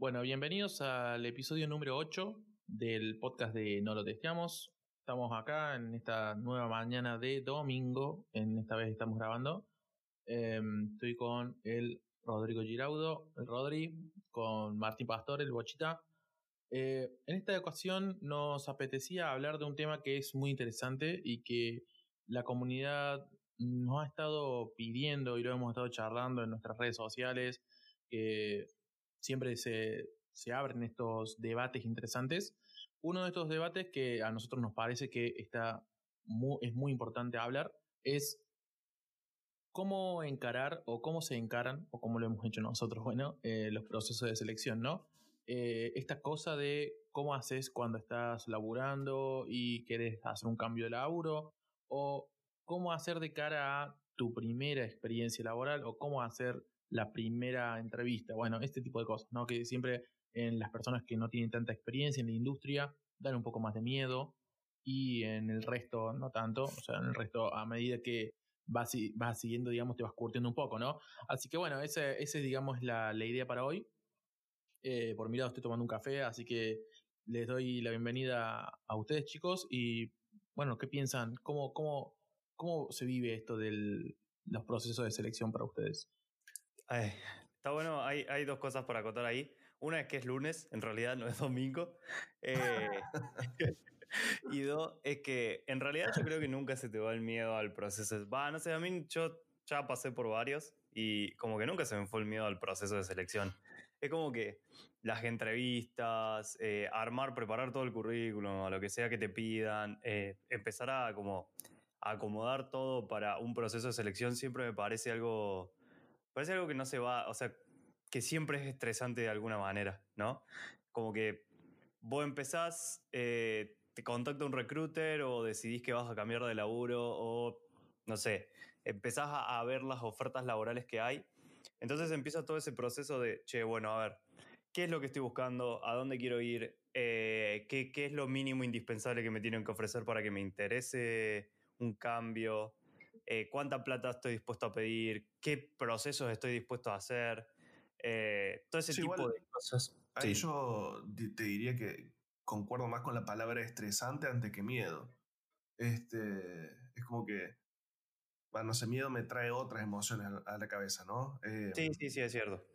Bueno, bienvenidos al episodio número 8 del podcast de No lo testeamos. Estamos acá en esta nueva mañana de domingo. En esta vez estamos grabando. Em, estoy con el Rodrigo Giraudo, el Rodri, con Martín Pastor, el Bochita. Eh, en esta ocasión nos apetecía hablar de un tema que es muy interesante y que la comunidad nos ha estado pidiendo y lo hemos estado charlando en nuestras redes sociales, siempre se, se abren estos debates interesantes. Uno de estos debates que a nosotros nos parece que está es muy importante hablar es cómo encarar o cómo se encaran, o cómo lo hemos hecho nosotros, bueno, eh, los procesos de selección, ¿no? Eh, esta cosa de cómo haces cuando estás laburando y quieres hacer un cambio de laburo, o cómo hacer de cara a tu primera experiencia laboral, o cómo hacer la primera entrevista, bueno, este tipo de cosas, ¿no? Que siempre en las personas que no tienen tanta experiencia en la industria dan un poco más de miedo y en el resto no tanto, o sea, en el resto a medida que vas, vas siguiendo, digamos, te vas curtiendo un poco, ¿no? Así que bueno, esa ese, digamos, la, la idea para hoy. Eh, por mi lado estoy tomando un café, así que les doy la bienvenida a ustedes, chicos, y bueno, ¿qué piensan? ¿Cómo, cómo, cómo se vive esto de los procesos de selección para ustedes? Está bueno, hay, dos cosas para acotar ahí. Una es que es lunes, en realidad no es domingo. Eh, y dos, es que en realidad yo creo que nunca se te va el miedo al proceso. Va, no sé, a mí yo ya pasé por varios y como que nunca se me fue el miedo al proceso de selección. Es como que las entrevistas, eh, armar, preparar todo el currículum, lo que sea que te pidan, eh, empezar a como acomodar todo para un proceso de selección siempre me parece algo, parece algo que no se va, o sea, que siempre es estresante de alguna manera, ¿no? Como que vos empezás, eh, te contacta un recruiter o decidís que vas a cambiar de laburo o, no sé, empezás a, ver las ofertas laborales que hay. Entonces empieza todo ese proceso de, che, bueno, a ver, ¿qué es lo que estoy buscando? ¿A dónde quiero ir? Eh, ¿qué, ¿Qué es lo mínimo indispensable que me tienen que ofrecer para que me interese un cambio? Eh, ¿Cuánta plata estoy dispuesto a pedir? ¿Qué procesos estoy dispuesto a hacer? todo ese tipo de cosas. Ahí yo te diría que, concuerdo más con la palabra estresante antes que miedo. Este, es como que, bueno, no sé, miedo me trae otras emociones a la cabeza, ¿no? Eh, sí, sí, sí, es cierto.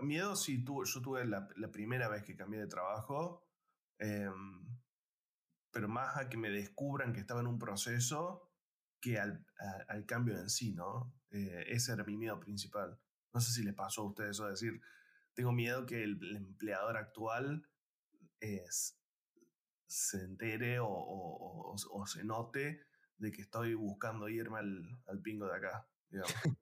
Miedo sí, tu, yo tuve la, primera vez que cambié de trabajo, em, pero más a que me descubran que estaba en un proceso que al, al cambio en sí, ¿no? Eh, ese era mi miedo principal. No sé si le pasó a ustedes eso, decir, tengo miedo que el empleador actual es, se entere o, se note de que estoy buscando irme al, al pingo de acá.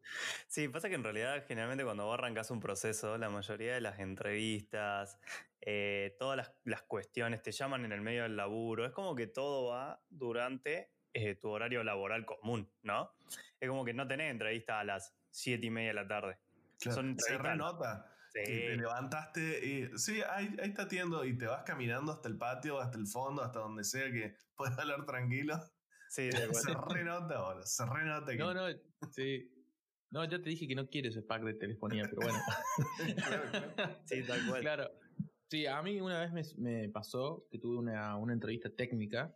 Sí, pasa que en realidad generalmente cuando vos arrancas un proceso, la mayoría de las entrevistas, eh, todas las, cuestiones te llaman en el medio del laburo, es como que todo va durante eh, tu horario laboral común, ¿no? Es como que no tenés entrevista a las siete y media de la tarde. se renota. te levantaste y sí, ahí, ahí está tiendo y te vas caminando hasta el patio, hasta el fondo, hasta donde sea que puedas hablar tranquilo. Sí, se renota ahora, se renota que... No, no, sí. No, ya te dije que no quieres ese pack de telefonía, pero bueno. Sí, tal cual. Claro. Sí, a mí una vez me, me pasó que tuve una, una entrevista técnica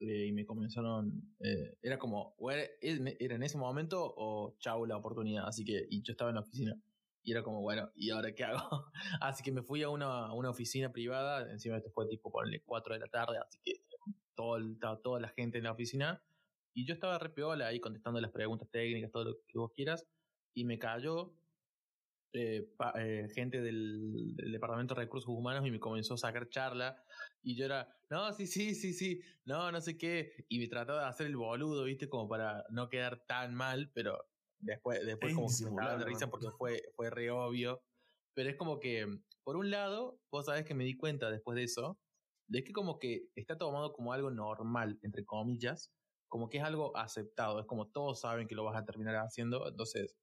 eh, y me comenzaron. Eh, era como, o era, en ese momento o chau la oportunidad. Así que, y yo estaba en la oficina. Y era como, bueno, ¿y ahora qué hago? así que me fui a una, una oficina privada. Encima esto fue tipo ponerle 4 de la tarde, así que todo estaba toda la gente en la oficina. Y yo estaba re ahí contestando las preguntas técnicas, todo lo que vos quieras. Y me cayó eh, eh, gente del, Departamento de Recursos Humanos y me comenzó a sacar charla. Y yo era, no, sí, sí, sí, sí, no, no sé qué. Y me trataba de hacer el boludo, ¿viste? Como para no quedar tan mal, pero después, después como que me estaba de risa porque fue, fue re obvio. Pero es como que, por un lado, vos sabés que me di cuenta después de eso, de que como que está tomado como algo normal, entre comillas, como que es algo aceptado, es como todos saben que lo vas a terminar haciendo, entonces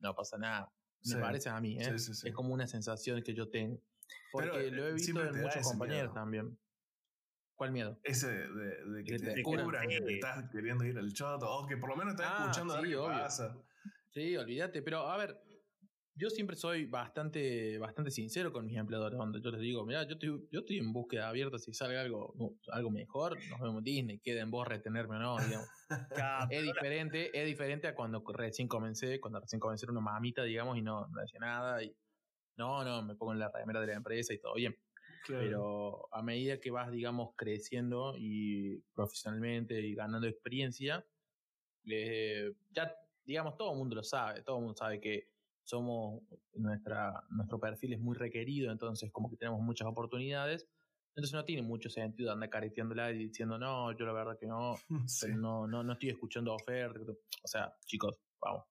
no pasa nada. Me parece a mí, ¿eh? es como una sensación que yo tengo. Porque lo he visto en muchos compañeros también. ¿Cuál miedo? Ese de, que, te descubran que estás queriendo ir al choto, o que por lo menos estás ah, escuchando sí, qué pasa. Sí, olvídate, pero a ver, yo siempre soy bastante, bastante sincero con mis empleadores. Cuando yo les digo, mira, yo estoy, yo estoy en búsqueda abierta, si sale algo, algo mejor, nos vemos en Disney, queda en vos retenerme o no, digamos. es diferente, es diferente a cuando recién comencé, cuando recién comencé era una mamita, digamos, y no, no decía nada, y no, no, me pongo en la remera de la empresa y todo bien. Pero a medida que vas, digamos, creciendo y profesionalmente y ganando experiencia, eh, ya, digamos, todo el mundo lo sabe, todo el mundo sabe que somos, nuestra, nuestro perfil es muy requerido, entonces como que tenemos muchas oportunidades. Entonces no tiene mucho sentido andar careteándola y diciendo, no, yo la verdad que no, no, no, no estoy escuchando ofertas. O sea, chicos, vamos.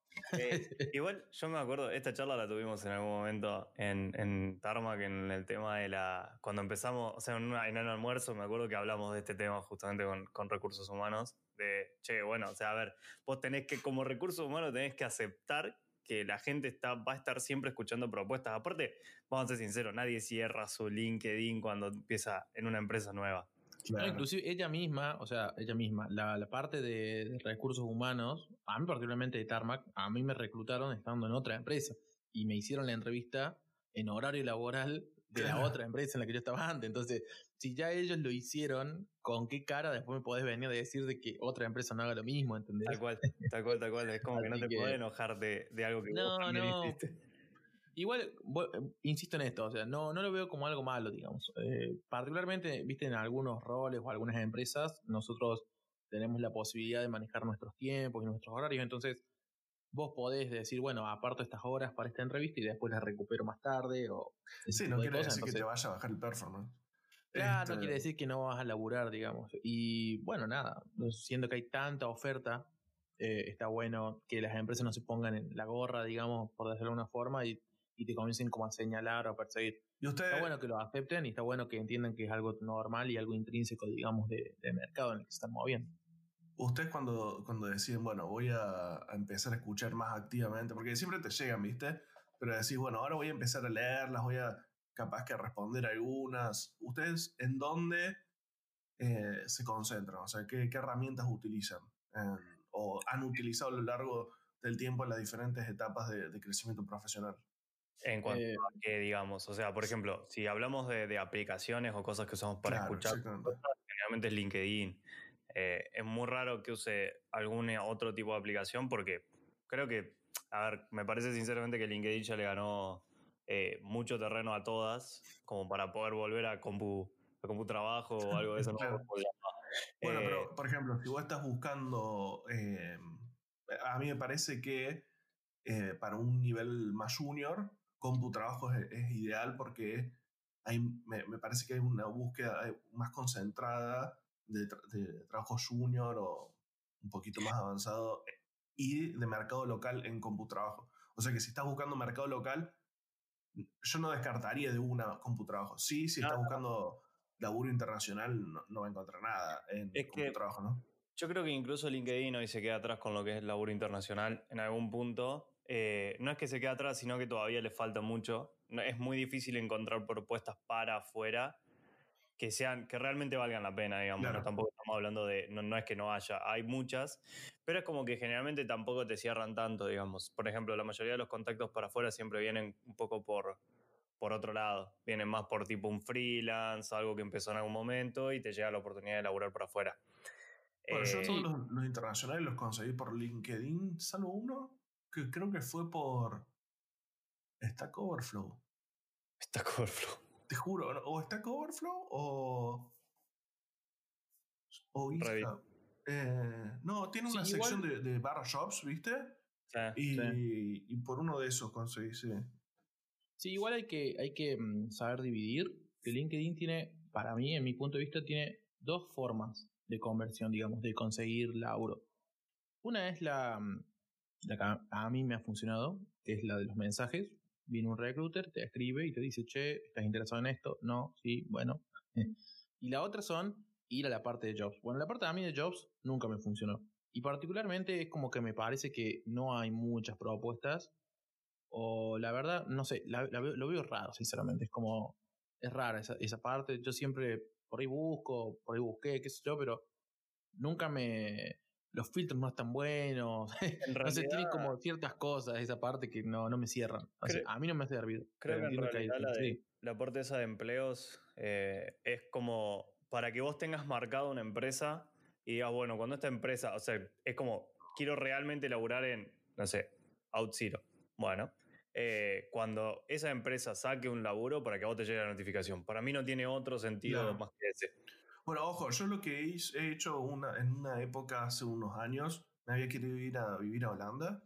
igual yo me acuerdo, esta charla la tuvimos en algún momento en, en Tarmac en el tema de la. Cuando empezamos, o sea, en, en el almuerzo, me acuerdo que hablamos de este tema justamente con, con, recursos humanos. De che, bueno, o sea, a ver, vos tenés que, como recursos humanos, tenés que aceptar que la gente está, va a estar siempre escuchando propuestas. Aparte, vamos a ser sinceros, nadie cierra su LinkedIn cuando empieza en una empresa nueva. inclusive ella misma, o sea, ella misma, la, parte de, recursos humanos, a mí particularmente de Tarmac, a mí me reclutaron estando en otra empresa y me hicieron la entrevista en horario laboral de la otra empresa en la que yo estaba antes. Entonces, si ya ellos lo hicieron, ¿con qué cara después me podés venir a decir de que otra empresa no haga lo mismo? ¿entendés? Tal cual, tal cual, tal cual. Es como que no te podés enojar de, de, algo que no, vos no. hiciste. Igual, eh, insisto en esto, o sea, no, no lo veo como algo malo, digamos. Eh, particularmente, viste, en algunos roles o algunas empresas, nosotros tenemos la posibilidad de manejar nuestros tiempos y nuestros horarios, entonces vos podés decir, bueno, aparto estas horas para esta entrevista y después las recupero más tarde. O sí, no quiere decir que te vaya a bajar el performance. Claro, no quiere decir que no vas a laburar, digamos. Y bueno, nada, siendo que hay tanta oferta, eh, está bueno que las empresas no se pongan en la gorra, digamos, por decirlo de alguna forma, y, y te comiencen como a señalar o a perseguir. ¿Y usted... Está bueno que lo acepten y está bueno que entiendan que es algo normal y algo intrínseco, digamos, de, de mercado en el que se están moviendo. Ustedes cuando, cuando deciden, bueno, voy a, empezar a escuchar más activamente, porque siempre te llegan, ¿viste? Pero decís, bueno, ahora voy a empezar a leerlas, voy a capaz que responder algunas. ¿Ustedes en dónde eh, se concentran? O sea, ¿qué, herramientas utilizan? ¿O han utilizado a lo largo del tiempo en las diferentes etapas de, crecimiento profesional? En cuanto eh, a qué, digamos, o sea, por ejemplo, si hablamos de, aplicaciones o cosas que usamos para escuchar, generalmente es LinkedIn. Eh, es muy raro que use algún otro tipo de aplicación porque creo que, a ver, me parece sinceramente que LinkedIn ya le ganó eh, mucho terreno a todas como para poder volver a compu, a compu trabajo o algo de eso. bueno, pero eh, por ejemplo, si vos estás buscando, a mí me parece que para un nivel más junior, compu trabajo es, ideal porque hay, me, me, parece que hay una búsqueda más concentrada de, trabajo junior o un poquito más avanzado eh, y de mercado local en CompuTrabajo. O sea que si estás buscando mercado local, yo no descartaría de una CompuTrabajo. Sí, si estás buscando laburo internacional, no, va a encontrar nada en es CompuTrabajo, ¿no? Yo creo que incluso LinkedIn hoy se queda atrás con lo que es el laburo internacional en algún punto. Eh, no es que se quede atrás, sino que todavía le falta mucho. Es muy difícil encontrar propuestas para afuera que sean, que realmente valgan la pena, digamos. tampoco estamos hablando de, no, es que no haya, hay muchas, pero es como que generalmente tampoco te cierran tanto, digamos. Por ejemplo, la mayoría de los contactos para afuera siempre vienen un poco por, por otro lado. Vienen más por tipo un freelance, algo que empezó en algún momento y te llega la oportunidad de laburar por afuera. Bueno, yo eh, todos los, los, internacionales los conseguí por LinkedIn, salvo uno, que creo que fue por Stack Overflow. Stack Overflow. Te juro, o está Coverflow o. O Insta. Eh, no, tiene una sección de, de barra shops, ¿viste? y, y, por uno de esos conseguí, sí. Sí, igual hay que, hay que mm, saber dividir. Que LinkedIn tiene, para mí, en mi punto de vista, tiene dos formas de conversión, digamos, de conseguir laburo. Una es la, mm, la que a mí me ha funcionado, que es la de los mensajes viene un recruiter, te escribe y te dice, che, ¿estás interesado en esto? No, sí, bueno. y la otra son ir a la parte de jobs. Bueno, la parte de a mí de jobs nunca me funcionó. Y particularmente es como que me parece que no hay muchas propuestas. O la verdad, no sé, lo veo raro, sinceramente. Es como, es rara esa, esa parte. Yo siempre por ahí busco, por ahí busqué, qué sé yo, pero nunca me, los filtros no están buenos. En no sé, tiene realidad- como ciertas cosas esa parte que no, no me cierran. O sea, Creo- a mí no me hace servido. Creo que en entiendo hay- realidad la, de- sí. la parte esa de empleos eh, es como para que vos tengas marcado una empresa y digas, bueno, cuando esta empresa, o sea, es como, quiero realmente laburar en, no sé, OutZero. Bueno, eh, cuando esa empresa saque un laburo para que a vos te llegue la notificación. Para mí no tiene otro sentido más que ese. Bueno, ojo, yo lo que he hecho una, en una época hace unos años, me había querido ir a vivir a Holanda.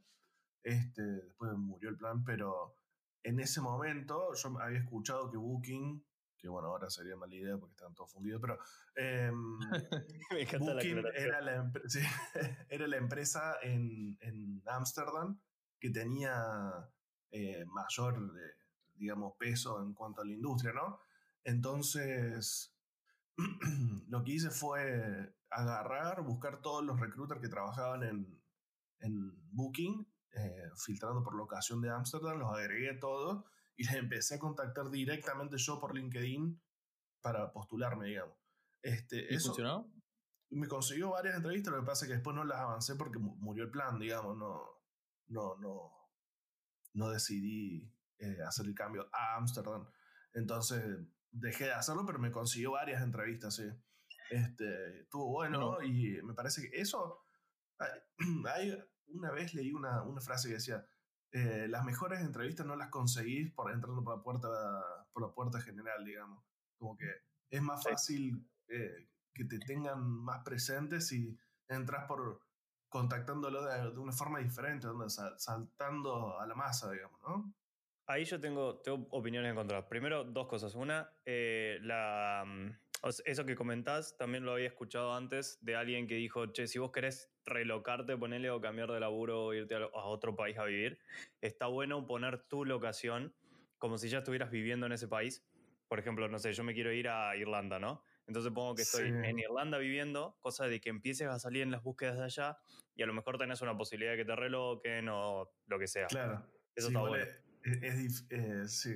Este, después murió el plan, pero en ese momento yo había escuchado que Booking, que bueno, ahora sería mala idea porque están todos fundidos, pero em, Me encanta la Booking era la, empre- sí, era la empresa en en Ámsterdam que tenía eh, mayor, eh, digamos, peso en cuanto a la industria, ¿no? Entonces, lo que hice fue agarrar, buscar todos los recruiters que trabajaban en, en Booking, eh, filtrando por locación de Ámsterdam, los agregué todos y les empecé a contactar directamente yo por LinkedIn para postularme, digamos. Este, ¿Y eso, funcionó? me consiguió varias entrevistas, lo que pasa es que después no las avancé porque mu- murió el plan, digamos, no, no, no, no decidí eh, hacer el cambio a Ámsterdam. Entonces dejé de hacerlo, pero me consiguió varias entrevistas, sí. Este, estuvo bueno No. y me parece que eso... hay- una vez leí una, una frase que decía, eh, las mejores entrevistas no las conseguís por entrando por la puerta, por la puerta general, digamos. Como que es más fácil eh, que te tengan más presentes si entras por contactándolo de, de una forma diferente, donde sal- saltando a la masa, digamos, ¿no? Ahí yo tengo, tengo opiniones encontradas. Primero, dos cosas. Una, eh, la, mm, eso que comentás, también lo había escuchado antes de alguien que dijo, che, si vos querés relocarte, ponele o cambiar de laburo o irte a, otro país a vivir, está bueno poner tu locación como si ya estuvieras viviendo en ese país. Por ejemplo, no sé, yo me quiero ir a Irlanda, ¿no? Entonces pongo que estoy Sí. en Irlanda viviendo, cosa de que empieces a salir en las búsquedas de allá y a lo mejor tenés una posibilidad de que te reloquen o lo que sea. Claro. Eso Sí, está igual bueno. Es, es eh, sí.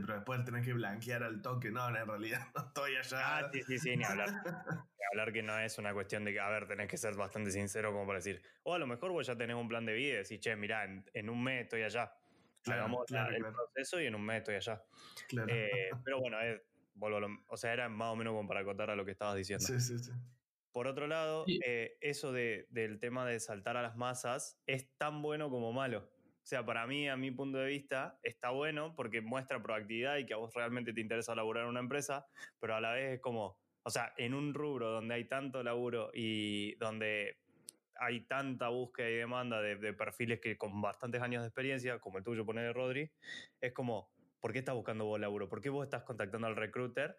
Pero después tenés que blanquear al toque. No, en realidad no estoy allá. Ah, sí, sí, sí, ni hablar. Ni hablar que no es una cuestión de que, a ver, tenés que ser bastante sincero como para decir, o a lo mejor vos ya tenés un plan de vida y decís, che, mirá, en, en un mes estoy allá. Claro, Hagamos claro, el claro. proceso y en un mes estoy allá. Claro. Eh, pero bueno, es- vuelvo a lo- o sea, era más o menos como para acotar a lo que estabas diciendo. sí, sí, sí. Por otro lado, Sí. eh, eso de- del tema de saltar a las masas es tan bueno como malo. O sea, para mí, a mi punto de vista, está bueno porque muestra proactividad y que a vos realmente te interesa laburar en una empresa, pero a la vez es como, o sea, en un rubro donde hay tanto laburo y donde hay tanta búsqueda y demanda de, de perfiles que con bastantes años de experiencia, como el tuyo, poner Rodri, es como, ¿por qué estás buscando vos laburo? ¿Por qué vos estás contactando al recruiter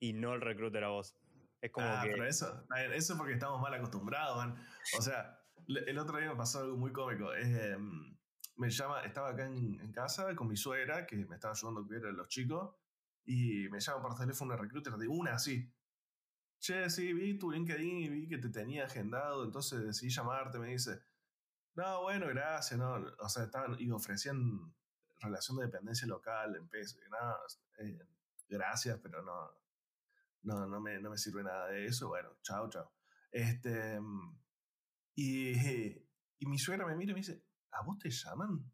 y no el recruiter a vos? Es como ah, que... pero eso, a ver, eso es porque estamos mal acostumbrados, man. O sea, el otro día me pasó algo muy cómico. Eh, me llama, estaba acá en, casa con mi suegra, que me estaba ayudando a cuidar a los chicos, y me llama por teléfono una recruiter de una así. Che, sí, vi tu LinkedIn y vi que te tenía agendado, entonces decidí llamarte, me dice. No, bueno, gracias, no. O sea, estaban, y ofrecían relación de dependencia local en peso. y No, eh, gracias, pero no, no, no me, no me sirve nada de eso. Bueno, chao, chao. Este, y, y mi suegra me mira y me dice, ¿a vos te llaman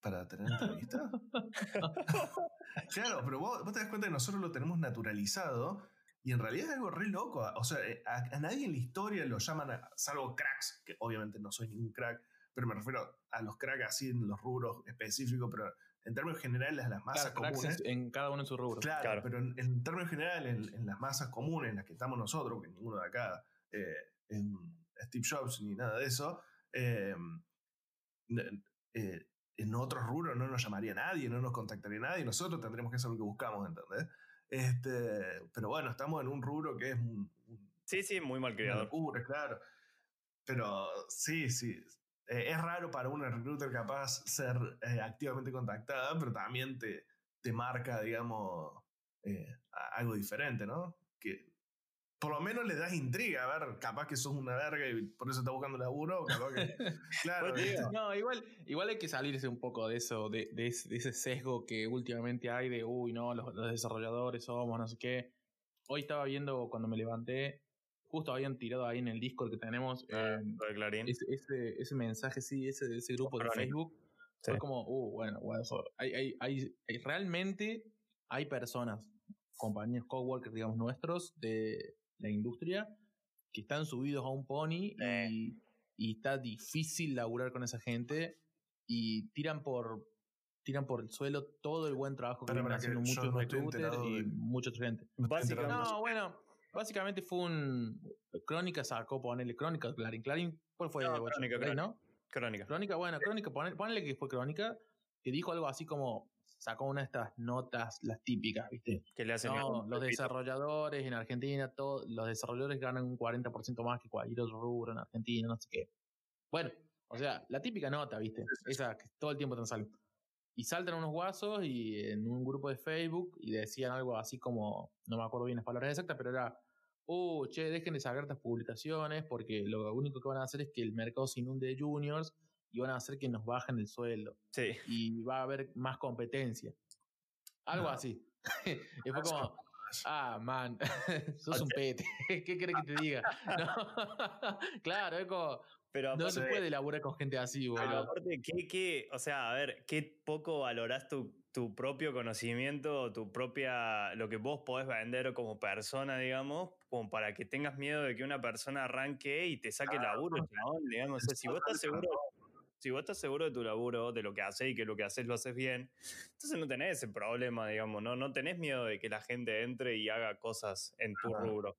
para tener entrevista? claro, pero vos, vos te das cuenta que nosotros lo tenemos naturalizado y en realidad es algo re loco. O sea, eh, a, a nadie en la historia lo llaman, a- salvo cracks, que obviamente no soy ningún crack, pero me refiero a los cracks así en los rubros específicos, pero en términos generales a las masas Claro, comunes. en, en cada uno en su rubro. Claro, Claro. pero en, en términos generales, en, en las masas comunes en las que estamos nosotros, que ninguno de acá eh, es un Steve Jobs ni nada de eso, eh, eh, en otros rubros no nos llamaría nadie, no nos contactaría nadie, nosotros tendremos que hacer lo que buscamos, ¿entendés? Este, pero bueno, estamos en un rubro que es un, un- Sí, sí, muy mal locura, claro. Pero sí, sí. eh, es raro para una recruiter capaz ser eh, activamente contactada, pero también te, te marca, digamos, eh, algo diferente, ¿no? Que por lo menos le das intriga, a ver, capaz que sos una verga y por eso estás buscando laburo, capaz que... Claro, Pues, No, igual, igual hay que salirse un poco de eso, de, de ese, de ese sesgo que últimamente hay de, uy, no, los, los desarrolladores somos, no sé qué. Hoy estaba viendo cuando me levanté justo habían tirado ahí en el Discord que tenemos Ah, eh, Clarín. ese, ese, ese mensaje, sí, ese, ese grupo de. Facebook. Sí. Fue como, uh, bueno, bueno, eso- hay, hay, hay, hay- realmente hay personas, compañeros coworkers, digamos, nuestros de la industria, que están subidos a un pony y, y está difícil laburar con esa gente y tiran por tiran por el suelo todo el buen trabajo que que haciendo muchos no recruiters y de- mucha otra gente. Básicamente, No, bueno, básicamente fue un. Crónica sacó, ponele Crónica, Clarín. Clarín, ¿cuál fue? No, Bocha? Crónica, ¿no? Crónica. Crónica, bueno, Crónica, ponele, ponele que fue Crónica, que dijo algo así como. Sacó una de estas notas, las típicas, ¿viste? Que le hacen No, los desarrolladores en Argentina, todo, los desarrolladores ganan un 40% más que cualquier otro rubro en Argentina, no sé qué. Bueno, o sea, la típica nota, ¿viste? Esa que todo el tiempo te sale. Y saltan unos guasos y en un grupo de Facebook y decían algo así como, no me acuerdo bien las palabras exactas, pero era, uh, che, dejen de sacar estas publicaciones porque lo único que van a hacer es que el mercado se inunde de juniors y van a hacer que nos bajen el sueldo Sí. y va a haber más competencia. Algo No. así. y fue como, ah, man, sos un pete. ¿Qué querés que te diga? No. claro, es como, Pero no se puede laburar con gente así, Pero boludo. aparte, ¿qué, qué, o sea, a ver, qué poco valorás tu, tu propio conocimiento, tu propia, lo que vos podés vender como persona, digamos, como para que tengas miedo de que una persona arranque y te saque laburo, chabón, digamos. O sea, si vos estás seguro, si vos estás seguro de tu laburo, de lo que haces y que lo que haces lo haces bien, entonces no tenés ese problema, digamos, ¿no? No tenés miedo de que la gente entre y haga cosas en tu rubro.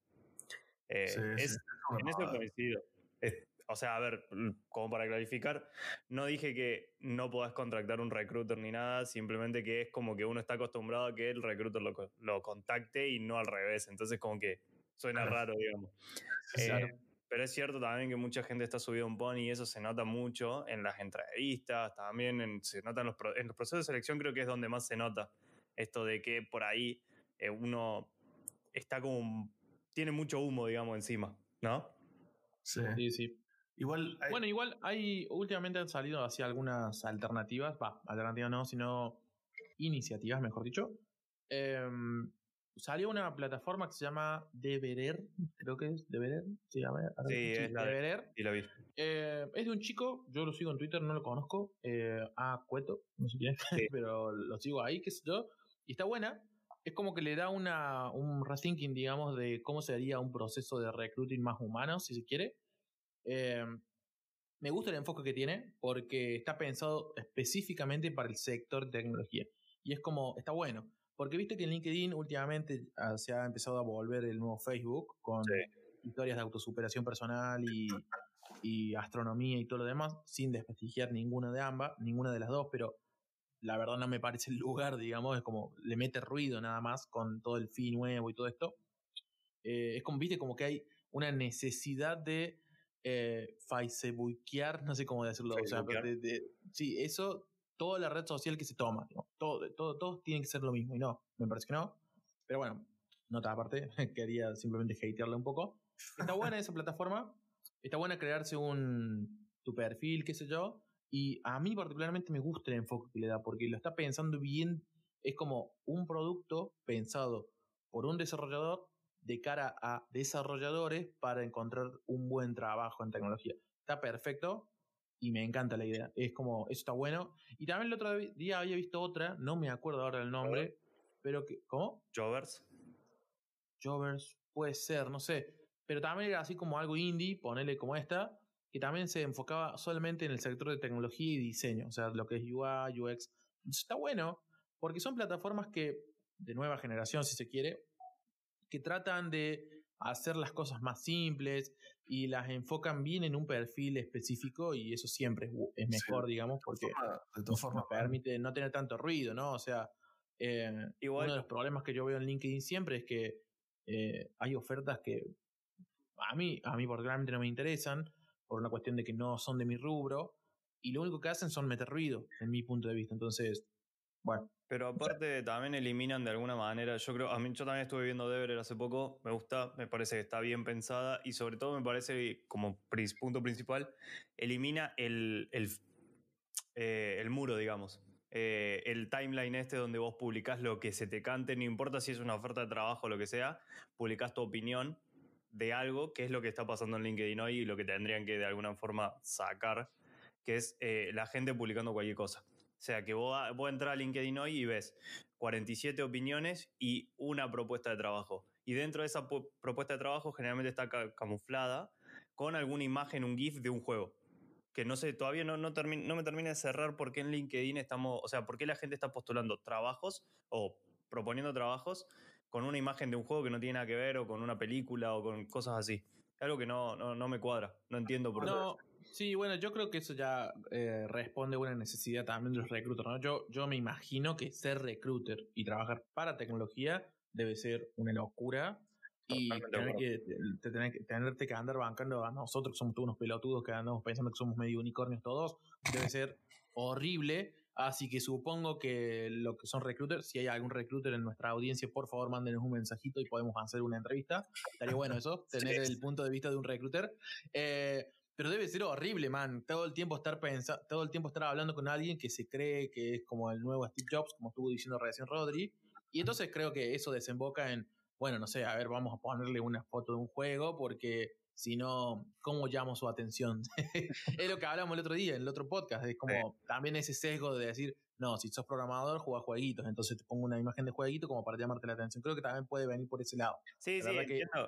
Eh, Sí, es, sí, en eso coincido. Es- o sea, a ver, mm, como para clarificar, no dije que no podás contratar un recruiter ni nada, simplemente que es como que uno está acostumbrado a que el recruiter lo, lo contacte y no al revés. Entonces, como que suena raro, digamos. Sí, sí. Eh, Pero es cierto también que mucha gente está subida a un pony y eso se nota mucho en las entrevistas, también en- se nota en los, en los procesos de selección, creo que es donde más se nota esto de que por ahí eh, uno está como. tiene mucho humo, digamos, encima, ¿no? Sí. Sí, sí. Igual hay- Bueno, igual hay, últimamente han salido así algunas alternativas, va, alternativas no, sino iniciativas, mejor dicho. Em, salió una plataforma que se llama Deberer, creo que es Deberer, se llama. a ver, Sí, es la de- Deberer. Y la vi. Eh, es de un chico, yo lo sigo en Twitter, no lo conozco, eh, ah, Cueto, no sé quién es, Sí. pero lo sigo ahí, qué sé yo, y está buena. Es como que le da una, un rethinking, digamos, de cómo sería un proceso de recruiting más humano, si se quiere. Eh, me gusta el enfoque que tiene porque está pensado específicamente para el sector de tecnología. Y es como, está bueno. Porque viste que en LinkedIn últimamente ah, se ha empezado a volver el nuevo Facebook con Sí. historias de autosuperación personal y, y astronomía y todo lo demás, sin desprestigiar ninguna de ambas, ninguna de las dos, pero la verdad no me parece el lugar, digamos, es como le mete ruido nada más con todo el fin nuevo y todo esto. Eh, es como, viste, como que hay una necesidad de eh, facebookear, no sé cómo decirlo, o sea, de- de- sí, eso, toda la red social que se toma, todo, todo, todos tienen que ser lo mismo, y no, me parece que no, pero bueno, nota aparte, quería simplemente hatearle un poco. Está buena esa plataforma, está buena crearse un tu perfil, qué sé yo, y a mí particularmente me gusta el enfoque que le da, porque lo está pensando bien, es como un producto pensado por un desarrollador de cara a desarrolladores para encontrar un buen trabajo en tecnología. Está perfecto y me encanta la idea. Es como, eso está bueno. Y también el otro día había visto otra, no me acuerdo ahora el nombre, pero que, ¿cómo? Jovers. Jovers, puede ser, no sé. Pero también era así como algo indie, ponerle como esta, que también se enfocaba solamente en el sector de tecnología y diseño, o sea, lo que es UI, UX. Está bueno, porque son plataformas que, de nueva generación, si se quiere, que tratan de hacer las cosas más simples y las enfocan bien en un perfil específico y eso siempre es, mejor, digamos, porque de todas nos formas, permite no tener tanto ruido, ¿no? O sea, eh, Igual- uno de los problemas que yo veo en LinkedIn siempre es que eh, hay ofertas que a mí, a mí particularmente no me interesan por una cuestión de que no son de mi rubro y lo único que hacen son meter ruido, en mi punto de vista. Entonces, bueno, Pero aparte también eliminan de alguna manera, yo creo, a mí yo también estuve viendo Deverer hace poco, me gusta, me parece que está bien pensada y sobre todo me parece como punto principal, elimina el, el, eh, el muro, digamos. Eh, el timeline este donde vos publicás lo que se te cante, no importa si es una oferta de trabajo o lo que sea, publicás tu opinión de algo que es lo que está pasando en LinkedIn hoy y lo que tendrían que de alguna forma sacar, que es eh, la gente publicando cualquier cosa. O sea, que vos, vos entras a LinkedIn hoy y ves 47 opiniones y una propuesta de trabajo. Y dentro de esa propuesta de trabajo generalmente está camuflada con alguna imagen, un GIF de un juego. Que no sé, todavía no, no, no me termina de cerrar por qué en LinkedIn estamos, o sea, por qué la gente está postulando trabajos o proponiendo trabajos con una imagen de un juego que no tiene nada que ver o con una película o con cosas así. Algo que no, no, no me cuadra, no entiendo por qué. Sí, bueno, yo creo que eso ya eh, responde a una necesidad también de los recruiters. ¿no? Yo, yo me imagino que ser recruiter y trabajar para tecnología debe ser una locura. Y tener que, te, tenerte que andar bancando a nosotros, que somos todos unos pelotudos que andamos pensando que somos medio unicornios todos, debe ser horrible. Así que supongo que lo que son recruiters, si hay algún recruiter en nuestra audiencia, por favor mándenos un mensajito y podemos hacer una entrevista. Estaría bueno eso, tener el punto de vista de un recruiter. Eh, pero debe ser horrible, man. Todo el tiempo estar pensando, todo el tiempo estar hablando con alguien que se cree que es como el nuevo Steve Jobs, como estuvo diciendo recién Rodri. Y entonces creo que eso desemboca en, bueno, no sé, a ver, vamos a ponerle una foto de un juego porque si no, ¿cómo llamo su atención? es lo que hablamos el otro día, en el otro podcast. Es como también ese sesgo de decir, no, si sos programador, juega jueguitos. Entonces te pongo una imagen de jueguito como para llamarte la atención. Creo que también puede venir por ese lado. Sí, sí,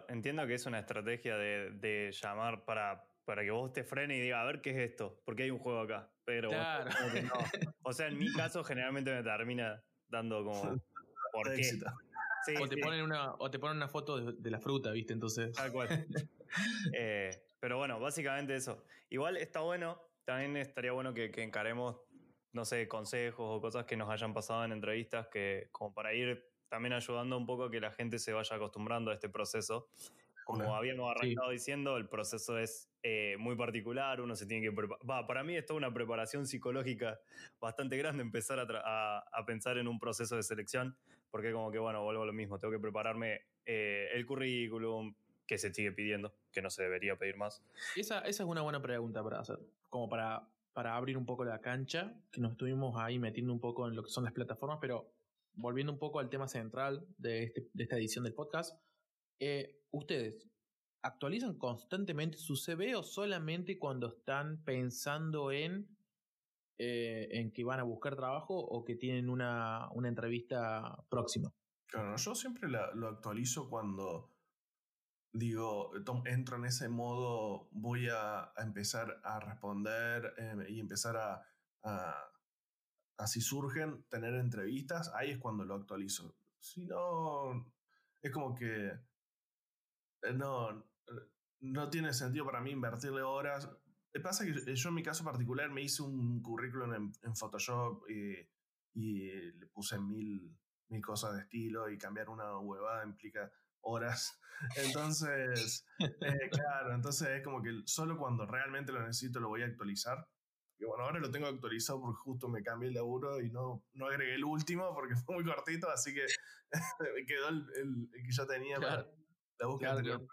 entiendo, que... es una estrategia de, de llamar para para que vos te frene y diga, a ver qué es esto, porque hay un juego acá. Pero claro. O sea, en mi caso generalmente me termina dando como ¿por qué? o, te ponen una, o te ponen una foto de, la fruta, ¿viste? Entonces. Tal cual. Eh, pero bueno, básicamente eso. Igual está bueno, también estaría bueno que, que, encaremos, no sé, consejos o cosas que nos hayan pasado en entrevistas, que como para ir también ayudando un poco a que la gente se vaya acostumbrando a este proceso como habíamos arrancado diciendo, el proceso es eh, muy particular, uno se tiene que preparar. para mí es toda una preparación psicológica bastante grande empezar a, pensar en un proceso de selección, porque como que, bueno, vuelvo a lo mismo, tengo que prepararme eh, el currículum que se sigue pidiendo, que no se debería pedir más. Esa, esa es una buena pregunta para hacer, como para, para abrir un poco la cancha, que nos estuvimos ahí metiendo un poco en lo que son las plataformas, pero volviendo un poco al tema central de, este, de esta edición del podcast eh, ¿Ustedes actualizan constantemente su CV o solamente cuando están pensando en, eh, en que van a buscar trabajo o que tienen una, una entrevista próxima? Claro, yo siempre lo actualizo cuando digo, entro en ese modo, voy a, empezar a responder eh, y empezar a, a, así surgen, tener entrevistas, ahí es cuando lo actualizo. Si no, es como que eh, no, eh, no tiene sentido para mí invertirle horas. Pasa que yo en mi caso particular me hice un currículum en, Photoshop y, le puse mil, mil cosas de estilo y cambiar una huevada implica horas. Entonces, eh, claro, entonces es como que solo cuando realmente lo necesito lo voy a actualizar. Y bueno, ahora lo tengo actualizado porque justo me cambié el laburo y no, no agregué el último porque fue muy cortito, así que quedó el, que yo tenía la búsqueda anterior.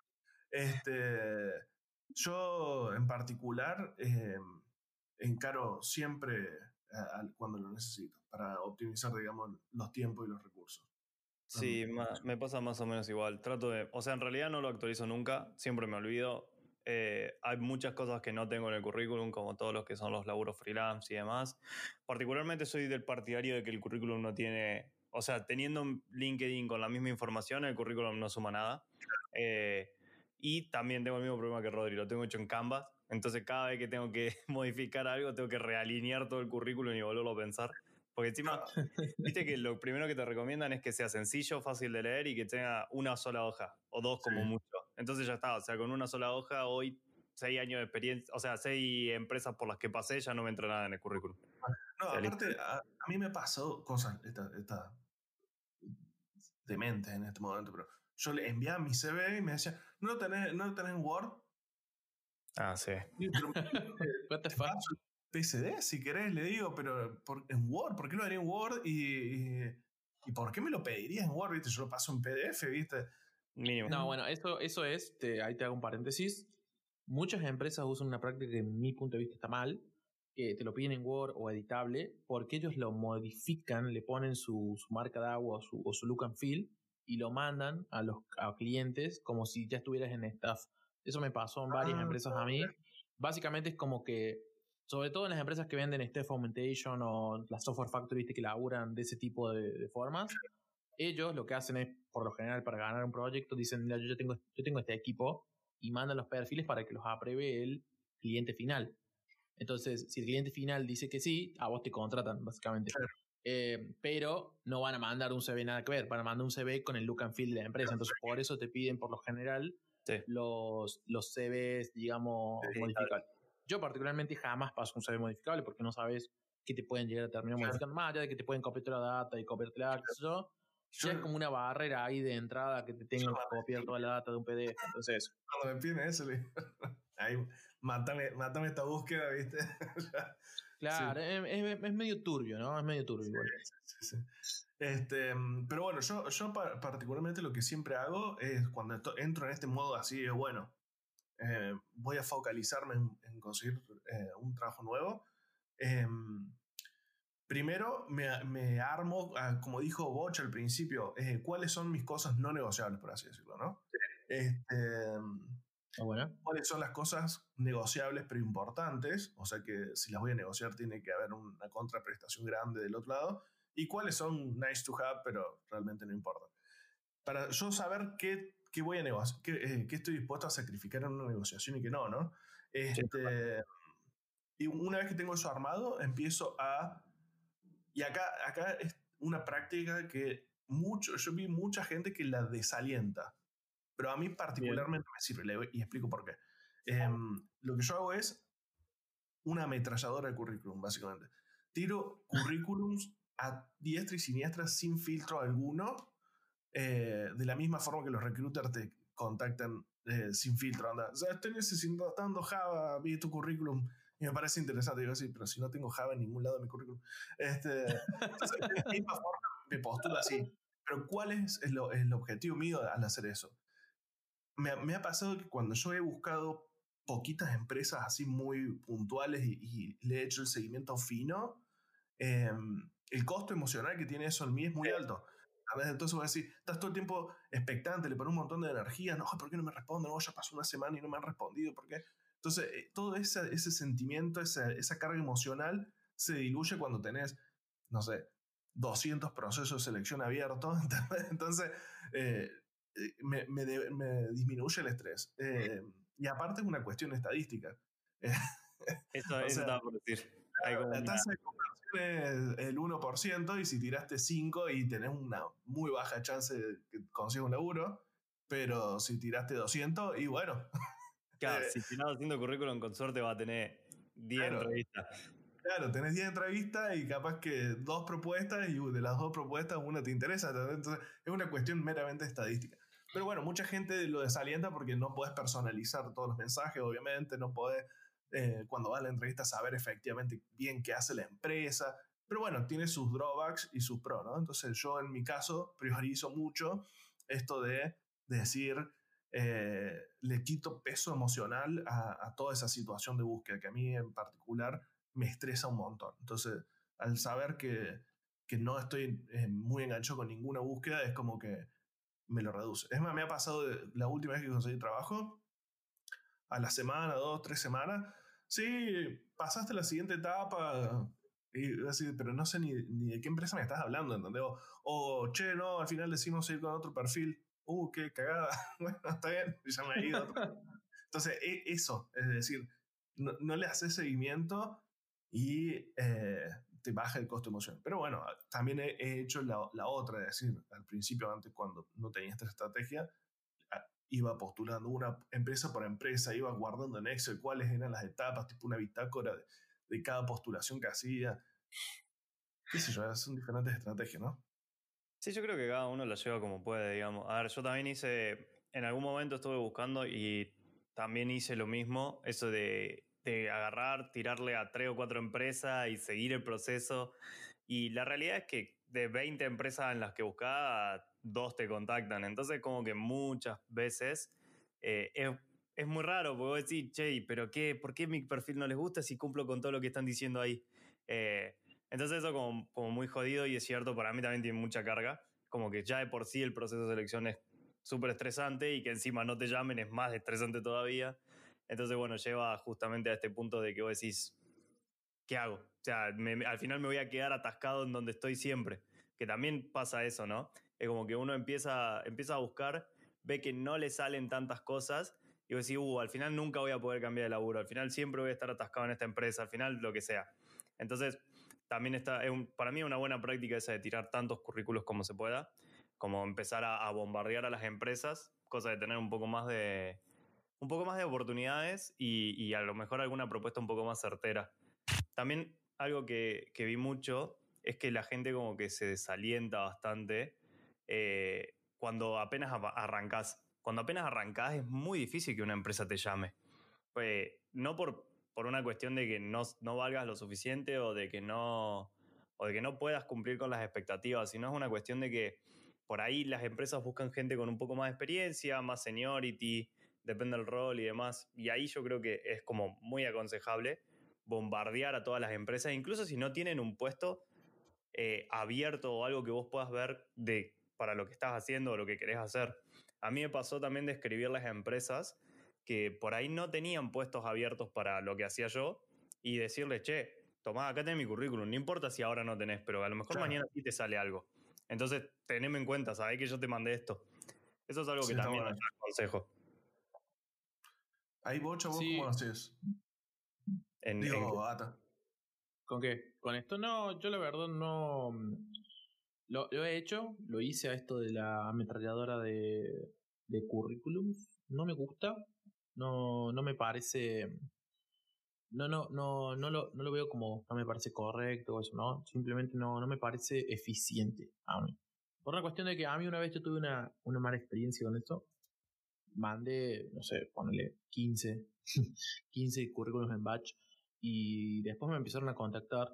Este, yo en particular eh, encaro siempre cuando lo necesito para optimizar, digamos, los tiempos y los recursos. Sí, me pasa más o menos igual. Trato de, o sea, en realidad no lo actualizo nunca, siempre me olvido. Eh, hay muchas cosas que no tengo en el currículum, como todos los que son los laburos freelance y demás. Particularmente soy del partidario de que el currículum no tiene o sea, teniendo un LinkedIn con la misma información, el currículum no suma nada. Eh, y también tengo el mismo problema que Rodri, lo tengo hecho en Canvas. Entonces, cada vez que tengo que modificar algo, tengo que realinear todo el currículum y volverlo a pensar. Porque encima, viste que lo primero que te recomiendan es que sea sencillo, fácil de leer y que tenga una sola hoja, o dos como mucho. Entonces ya está, o sea, con una sola hoja, hoy seis años de experiencia, o sea, seis empresas por las que pasé, ya no me entra nada en el currículum. No, aparte, a, mí me pasó cosas, esta, esta dementes en este momento, pero yo le enviaba mi CV y me decía, ¿no lo tenés, ¿no lo tenés en Word? Ah, sí. What the fuck? PSD, si querés, le digo, pero en Word, ¿por qué lo haría en Word? Y, y, por qué me lo pedirías en Word? ¿Viste? Yo lo paso en PDF, ¿viste? Mínimo. No, bueno, eso, eso es, ahí te hago un paréntesis. Muchas empresas usan una práctica que en mi punto de vista está mal, que te lo piden en Word o editable, porque ellos lo modifican, le ponen su, marca de agua o su, look and feel, y lo mandan a los a clientes como si ya estuvieras en staff. Eso me pasó en varias Ah, empresas a mí. Básicamente es como que, sobre todo en las empresas que venden Staff Augmentation o las Software Factory ¿viste? que laburan de ese tipo de, de formas, ellos lo que hacen es, por lo general, para ganar un proyecto, dicen, mira, yo tengo, yo tengo este equipo y mandan los perfiles para que los apruebe el cliente final. Entonces, si el cliente final dice que sí, a vos te contratan, básicamente. Claro. Eh, pero no van a mandar un CV nada que ver, van a mandar un CV con el look and feel de la empresa. Entonces, por eso te piden, por lo general, Sí. los, los CVs, digamos, Sí, modificables. Yo particularmente jamás paso un CV modificable porque no sabes que te pueden llegar a terminar Claro. modificando, más allá de que te pueden copiar toda la data y copiarte la qué yo, ya es como una barrera ahí de entrada que te tengan que copiar toda la data de un PDF. Entonces, Cuando me piden eso, le digo, ahí, mátame, mátame esta búsqueda, ¿viste? Claro, es, es- es medio turbio, ¿no? Es medio turbio igual. sí, sí. Este, pero bueno, yo, yo pa- particularmente lo que siempre hago es cuando entro en este modo así de, bueno, eh, voy a focalizarme en, en conseguir eh, un trabajo nuevo. em, primero me, me armo, ah, como dijo Boch al principio, eh, cuáles son mis cosas no negociables, por así decirlo, ¿no? Este, Ah, bueno. cuáles son las cosas negociables pero importantes, o sea que si las voy a negociar tiene que haber una contraprestación grande del otro lado, y cuáles son nice to have pero realmente no importan. Para yo saber qué, qué voy a negociar, qué, eh, qué estoy dispuesto a sacrificar en una negociación y qué no, ¿no? Este, y una vez que tengo eso armado, empiezo a... Y acá, acá es una práctica que mucho, yo vi mucha gente que la desalienta, pero a mí particularmente me sirve le y explico por qué. Em, lo que yo hago es una ametralladora de currículum, básicamente. Tiro currículums a diestra y siniestra sin filtro alguno, eh, de la misma forma que los recruiters te contactan eh, sin filtro. Anda, sea, estoy necesitando Java, vi tu currículum y me parece interesante. Digo, sí, pero si no tengo Java en ningún lado de mi currículum. Este, entonces, de la misma forma me postulo así. Pero ¿cuál es el, el objetivo mío al hacer eso? Me, ha- me ha pasado que cuando yo he buscado poquitas empresas así muy puntuales y, y le he hecho el seguimiento fino, eh, el costo emocional que tiene eso en mí es muy alto. A veces entonces voy a decir, estás todo el tiempo expectante, le pones un montón de energía, no, ¿por qué no me responden? No, ya pasó una semana y no me han respondido, ¿por qué? Entonces, eh, todo ese, ese sentimiento, esa, esa carga emocional se diluye cuando tenés, no sé, 200 procesos de selección abiertos. Entonces, eh, me, me de- me disminuye el estrés. Eh, y aparte es una cuestión estadística. Eh, Eso, eso sea, por decir. La tasa de conversión es el 1% y si tiraste 5 y tenés una muy baja chance de que consigas un laburo, pero si tiraste 200 y bueno, Claro, eh, si tirado haciendo currículum con suerte va a tener 10 Claro. entrevistas. claro, tenés 10 entrevistas y capaz que dos propuestas y de las dos propuestas una te interesa. Entonces es una cuestión meramente estadística. Pero bueno, mucha gente lo desalienta porque no podés personalizar todos los mensajes, obviamente, no podés eh, cuando vas a la entrevista saber efectivamente bien qué hace la empresa. Pero bueno, tiene sus drawbacks y sus pros, ¿no? Entonces yo en mi caso priorizo mucho esto de, de decir, eh, le quito peso emocional a, a toda esa situación de búsqueda que a mí en particular me estresa un montón. Entonces, al saber que, que no estoy eh, muy enganchado con ninguna búsqueda, es como que me lo reduce. Es más, me ha pasado la última vez que conseguí trabajo, a la semana, dos, tres semanas, sí, pasaste la siguiente etapa, y así, pero no sé ni, ni de qué empresa me estás hablando, ¿entendés? O, o, che, no, al final decimos ir con otro perfil. Uh, qué cagada. bueno, está bien, ya me he ido. Entonces, e- eso, es decir, no, no le haces seguimiento y eh, baja el costo emocional. Pero bueno, también he, he hecho la, otra, es decir, al principio, antes cuando no tenía esta estrategia, a- iba postulando una empresa por empresa, iba guardando en Excel cuáles eran las etapas, tipo una bitácora de, de cada postulación que hacía. Qué sé yo, son diferentes estrategias, ¿no? Sí, yo creo que cada uno la lleva como puede, digamos. A ver, yo también hice, en algún momento estuve buscando y también hice lo mismo, eso de, de agarrar, tirarle a tres o cuatro empresas y seguir el proceso. Y la realidad es que de 20 empresas en las que buscaba, dos te contactan. Entonces, como que muchas veces eh, es, es muy raro, porque vos decís, che, pero qué, ¿por qué mi perfil no les gusta si cumplo con todo lo que están diciendo ahí? Eh, entonces eso como, como muy jodido y es cierto, para mí también tiene mucha carga. como que ya de por sí el proceso de selección es súper estresante y que encima no te llamen es más estresante todavía. Entonces, bueno, lleva justamente a este punto de que vos decís, ¿qué hago? O sea, al final me voy a quedar atascado en donde estoy siempre. Que también pasa eso, ¿no? Es como que uno empieza, empieza a buscar, ve que no le salen tantas cosas y vos decís, uh, al final nunca voy a poder cambiar de laburo, al final siempre voy a estar atascado en esta empresa, al final lo que sea. Entonces, también está, para mí es una buena práctica esa de tirar tantos currículos como se pueda, como empezar a, bombardear a las empresas, cosa de tener un poco más de, un poco más de oportunidades y, a lo mejor alguna propuesta un poco más certera. También algo que, vi mucho es que la gente como que se desalienta bastante eh, cuando apenas arrancás. Cuando apenas arrancás es muy difícil que una empresa te llame. Pues, no por, por una cuestión de que no, no valgas lo suficiente o de que no o de que no puedas cumplir con las expectativas, sino es una cuestión de que por ahí las empresas buscan gente con un poco más de experiencia, más seniority, depende del rol y demás. Y ahí yo creo que es como muy aconsejable bombardear a todas las empresas, incluso si no tienen un puesto eh, abierto o algo que vos puedas ver de, para lo que estás haciendo o lo que querés hacer. A mí me pasó también de escribir las empresas que por ahí no tenían puestos abiertos para lo que hacía yo y decirles, che, tomá, acá tenés mi currículum, no importa si ahora no tenés, pero a lo mejor mañana sí te sale algo. Entonces, teneme en cuenta, sabés que yo te mandé esto. Eso es algo que también te aconsejo. Ahí, Bocha, ¿vos cómo lo haces? En, Digo, ¿Con qué? Con esto no, yo la verdad no... Lo, he hecho, lo hice a esto de la ametralladora de, de currículums. No me gusta, no, no me parece. No, no, no, no lo, no lo veo como no me parece correcto o eso, ¿no? Simplemente no, no me parece eficiente a mí. Por una cuestión de que a mí una vez yo tuve una, una mala experiencia con esto mandé, no sé, ponele 15, 15 currículos en batch y después me empezaron a contactar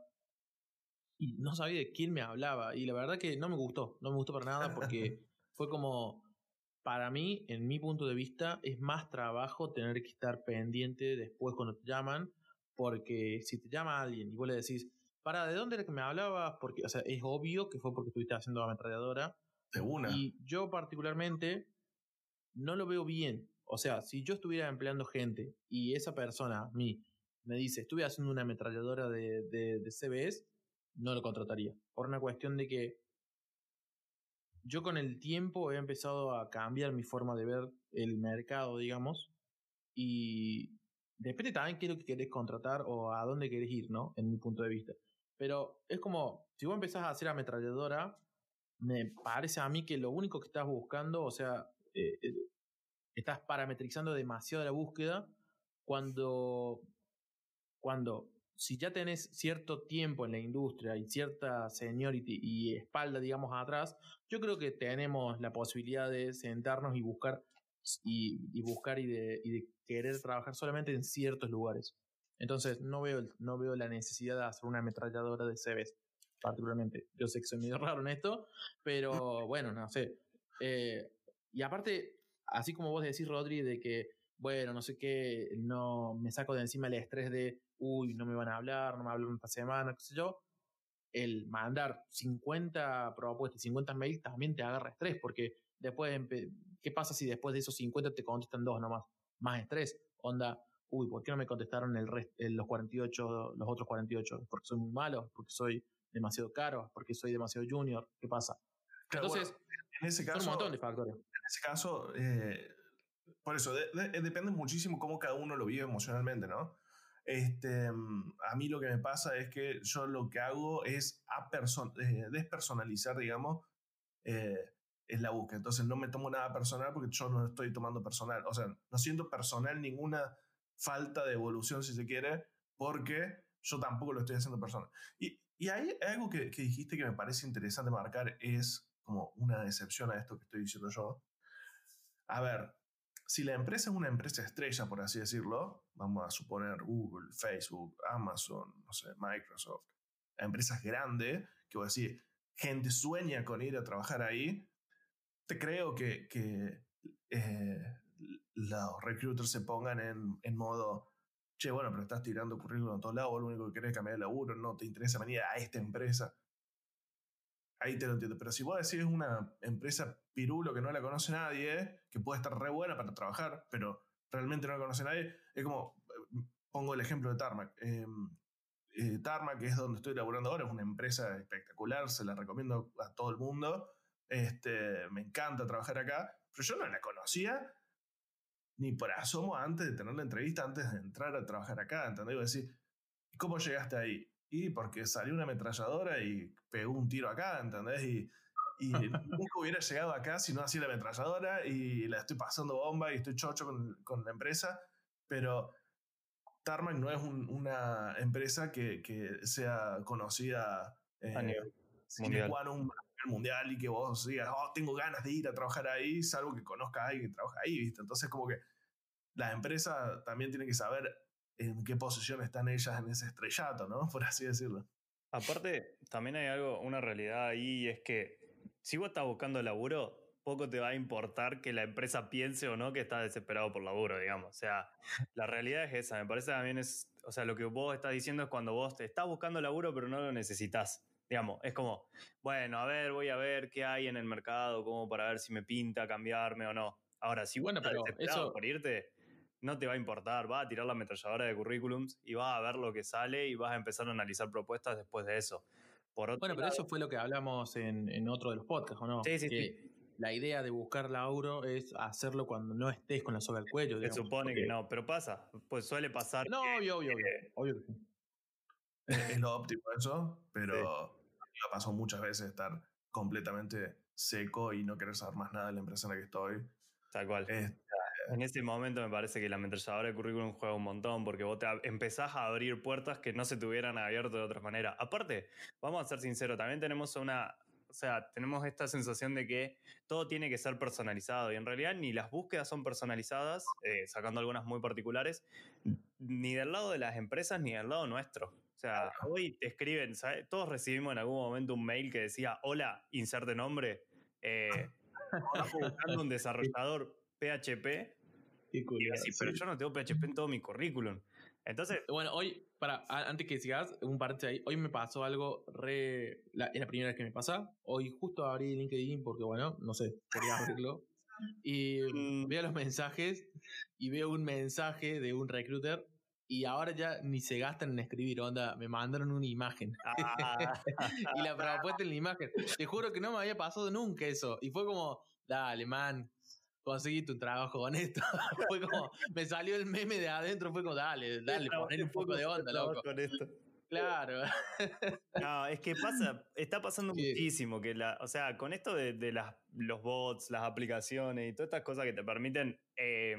y no sabía de quién me hablaba y la verdad que no me gustó, no me gustó para nada porque fue como, para mí, en mi punto de vista, es más trabajo tener que estar pendiente después cuando te llaman porque si te llama alguien y vos le decís, para, ¿de dónde era que me hablabas? Porque, o sea, es obvio que fue porque estuviste haciendo ametralladora. De una. Y yo particularmente no lo veo bien. O sea, si yo estuviera empleando gente y esa persona, mí, me dice, estuve haciendo una ametralladora de, de, CBS, no lo contrataría. Por una cuestión de que yo con el tiempo he empezado a cambiar mi forma de ver el mercado, digamos, y depende también qué es lo que querés contratar o a dónde querés ir, ¿no? En mi punto de vista. Pero es como, si vos empezás a hacer ametralladora, me parece a mí que lo único que estás buscando, o sea, eh, eh, estás parametrizando demasiado la búsqueda cuando, cuando si ya tenés cierto tiempo en la industria y cierta seniority y espalda, digamos, atrás, yo creo que tenemos la posibilidad de sentarnos y buscar y, buscar y de, querer trabajar solamente en ciertos lugares. Entonces no veo, no veo la necesidad de hacer una ametralladora de CVs, particularmente. Yo sé que soy medio raro en esto, pero bueno, no sé. Eh, y aparte, así como vos decís, Rodri, de que, bueno, no sé qué, no me saco de encima el estrés de, uy, no me van a hablar, no me hablan esta semana, qué sé yo, el mandar 50 propuestas, 50 mails también te agarra estrés, porque después, ¿qué pasa si después de esos 50 te contestan dos nomás? Más estrés, onda, uy, ¿por qué no me contestaron el los 48, los otros 48? Porque soy muy malo, porque soy demasiado caro, porque soy demasiado junior, ¿qué pasa? Entonces, en ese caso, un montón de factores. En ese caso, eh, por eso, depende muchísimo cómo cada uno lo vive emocionalmente, ¿no? Este, a mí lo que me pasa es que yo lo que hago es eh, despersonalizar, digamos, eh, la búsqueda. Entonces no me tomo nada personal porque yo no estoy tomando personal. O sea, no siento personal ninguna falta de evolución, si se quiere, porque yo tampoco lo estoy haciendo personal. Y, y hay algo que, que dijiste que me parece interesante marcar, es como una excepción a esto que estoy diciendo yo. A ver, si la empresa es una empresa estrella, por así decirlo, vamos a suponer Google, Facebook, Amazon, no sé, Microsoft, empresas grandes, que voy a decir, gente sueña con ir a trabajar ahí, te creo que, que eh, los recruiters se pongan en, en, modo, che, bueno, pero estás tirando currículum a todos lados, lo único que querés es cambiar de laburo, no te interesa venir a esta empresa ahí te lo entiendo. Pero si vos decís una empresa pirulo que no la conoce nadie, que puede estar re buena para trabajar, pero realmente no la conoce nadie, es como, pongo el ejemplo de Tarmac. Eh, eh, Tarmac, que es donde estoy laburando ahora, es una empresa espectacular, se la recomiendo a todo el mundo. Este, me encanta trabajar acá, pero yo no la conocía ni por asomo antes de tener la entrevista, antes de entrar a trabajar acá, ¿entendés? Y decir, ¿cómo llegaste ahí? Y porque salió una ametralladora y pegó un tiro acá, ¿entendés? Y, y nunca hubiera llegado acá si no hacía la ametralladora y la estoy pasando bomba y estoy chocho con, con la empresa, pero Tarmac no es una empresa que, que, sea conocida eh, a nivel mundial. un mundial y que vos digas, oh, tengo ganas de ir a trabajar ahí, salvo que conozca a alguien que trabaja ahí, ¿viste? Entonces, como que la empresa también tiene que saber en qué posición están ellas en ese estrellato, ¿no? Por así decirlo. Aparte, también hay algo, una realidad ahí, es que si vos estás buscando laburo, poco te va a importar que la empresa piense o no que estás desesperado por laburo, digamos. O sea, la realidad es esa. Me parece también es, o sea, lo que vos estás diciendo es cuando vos te estás buscando laburo pero no lo necesitas. Digamos, es como, bueno, a ver, voy a ver qué hay en el mercado, como para ver si me pinta cambiarme o no. Ahora, si bueno, pero eso por irte, no te va a importar, va a tirar la ametralladora de currículums y vas a ver lo que sale y vas a empezar a analizar propuestas después de eso. Por bueno, pero eso fue lo que hablamos en, en, otro de los podcasts, ¿o no? Sí, sí, sí. La idea de buscar laburo es hacerlo cuando no estés con la soga al cuello. Se supone que no, pero pasa, pues suele pasar. No, obvio, obvio, obvio. Es lo óptimo eso, pero me pasó muchas veces estar completamente seco y no querer saber más nada de la empresa en la que estoy. Tal cual. En este momento me parece que la ametralladora de currículum juega un montón porque vos te empezás a abrir puertas que no se te hubieran abierto de otra manera. Aparte, vamos a ser sinceros, también tenemos una, o sea, tenemos esta sensación de que todo tiene que ser personalizado y en realidad ni las búsquedas son personalizadas, eh, sacando algunas muy particulares, ni del lado de las empresas ni del lado nuestro. O sea, hoy te escriben, ¿sabes? Todos recibimos en algún momento un mail que decía, hola, inserte nombre, eh, buscando un desarrollador PHP. y decís, pero yo no tengo PHP en todo mi currículum. Entonces. Bueno, hoy, para, antes que sigas, un parte ahí, hoy me pasó algo re. La, es la primera vez que me pasa. Hoy justo abrí LinkedIn porque, bueno, no sé, quería abrirlo. Y mm. veo los mensajes y veo un mensaje de un recruiter y ahora ya ni se gastan en escribir, onda, me mandaron una imagen. Ah. y la propuesta en la imagen. Te juro que no me había pasado nunca eso. Y fue como, dale, man, conseguí tu trabajo con esto. fue como, me salió el meme de adentro, fue como, dale, dale, poner un poco de onda, loco. Con esto. Claro. no, es que pasa, está pasando muchísimo que la, o sea, con esto de, de las, los bots, las aplicaciones y todas estas cosas que te permiten eh,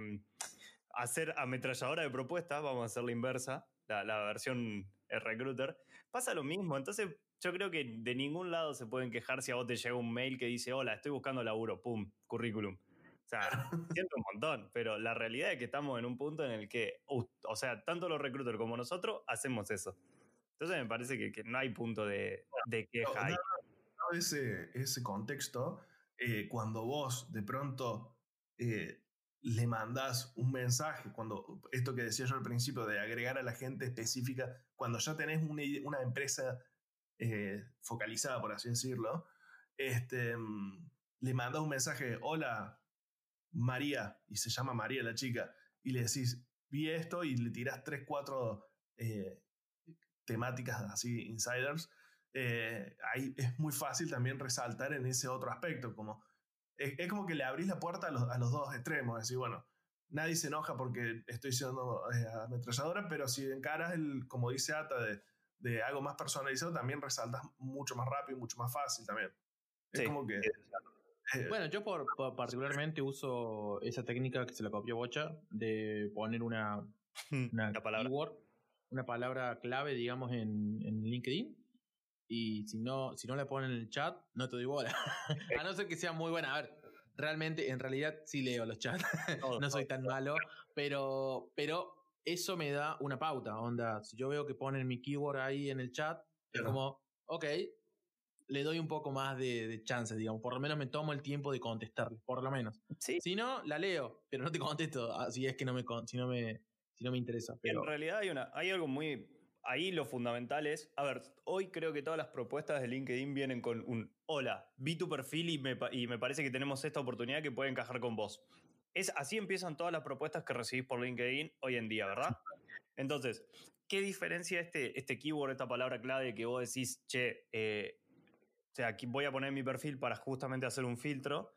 hacer ametralladora de propuestas, vamos a hacer la inversa, la, versión recruiter, pasa lo mismo. Entonces, yo creo que de ningún lado se pueden quejar si a vos te llega un mail que dice, hola, estoy buscando laburo, pum, currículum. O sea, siento un montón, pero la realidad es que estamos en un punto en el que, o sea, tanto los recruiters como nosotros hacemos eso. Entonces me parece que, no hay punto de, queja ahí. ese, ese contexto, eh, cuando vos de pronto eh, le mandas un mensaje, cuando esto que decía yo al principio de agregar a la gente específica, cuando ya tenés una, empresa eh, focalizada, por así decirlo, este, mm, le mandas un mensaje, hola María, y se llama María la chica, y le decís, vi esto y le tirás tres, cuatro eh, temáticas así, insiders, eh, ahí es muy fácil también resaltar en ese otro aspecto, como es, como que le abrís la puerta a los, a los dos extremos. Es decir, bueno, nadie se enoja porque estoy siendo eh, ametralladora, pero si encaras, el, como dice Ata, de, de, algo más personalizado, también resaltas mucho más rápido y mucho más fácil también. Es como que. Bueno, yo por, particularmente uso esa técnica que se la copió Bocha de poner una, una, palabra. una palabra clave, digamos, en, en LinkedIn y si no, si no le ponen en el chat, no te doy bola. a no ser que sea muy buena. A ver, realmente, en realidad sí leo los chats. no soy tan malo, pero, pero eso me da una pauta. Onda, si yo veo que ponen mi keyword ahí en el chat, es como, ok, le doy un poco más de, de chances, digamos. Por lo menos me tomo el tiempo de contestarle, por lo menos. Si no, la leo, pero no te contesto. Así es que no me, si no me, si no me interesa. Pero... En realidad hay, una, hay algo muy ahí lo fundamental es, a ver, hoy creo que todas las propuestas de LinkedIn vienen con un, hola, vi tu perfil y me, y me parece que tenemos esta oportunidad que puede encajar con vos. Es, así empiezan todas las propuestas que recibís por LinkedIn hoy en día, ¿verdad? Entonces, ¿qué diferencia este, este keyword, esta palabra clave que vos decís, che, eh, o sea, aquí voy a poner mi perfil para justamente hacer un filtro?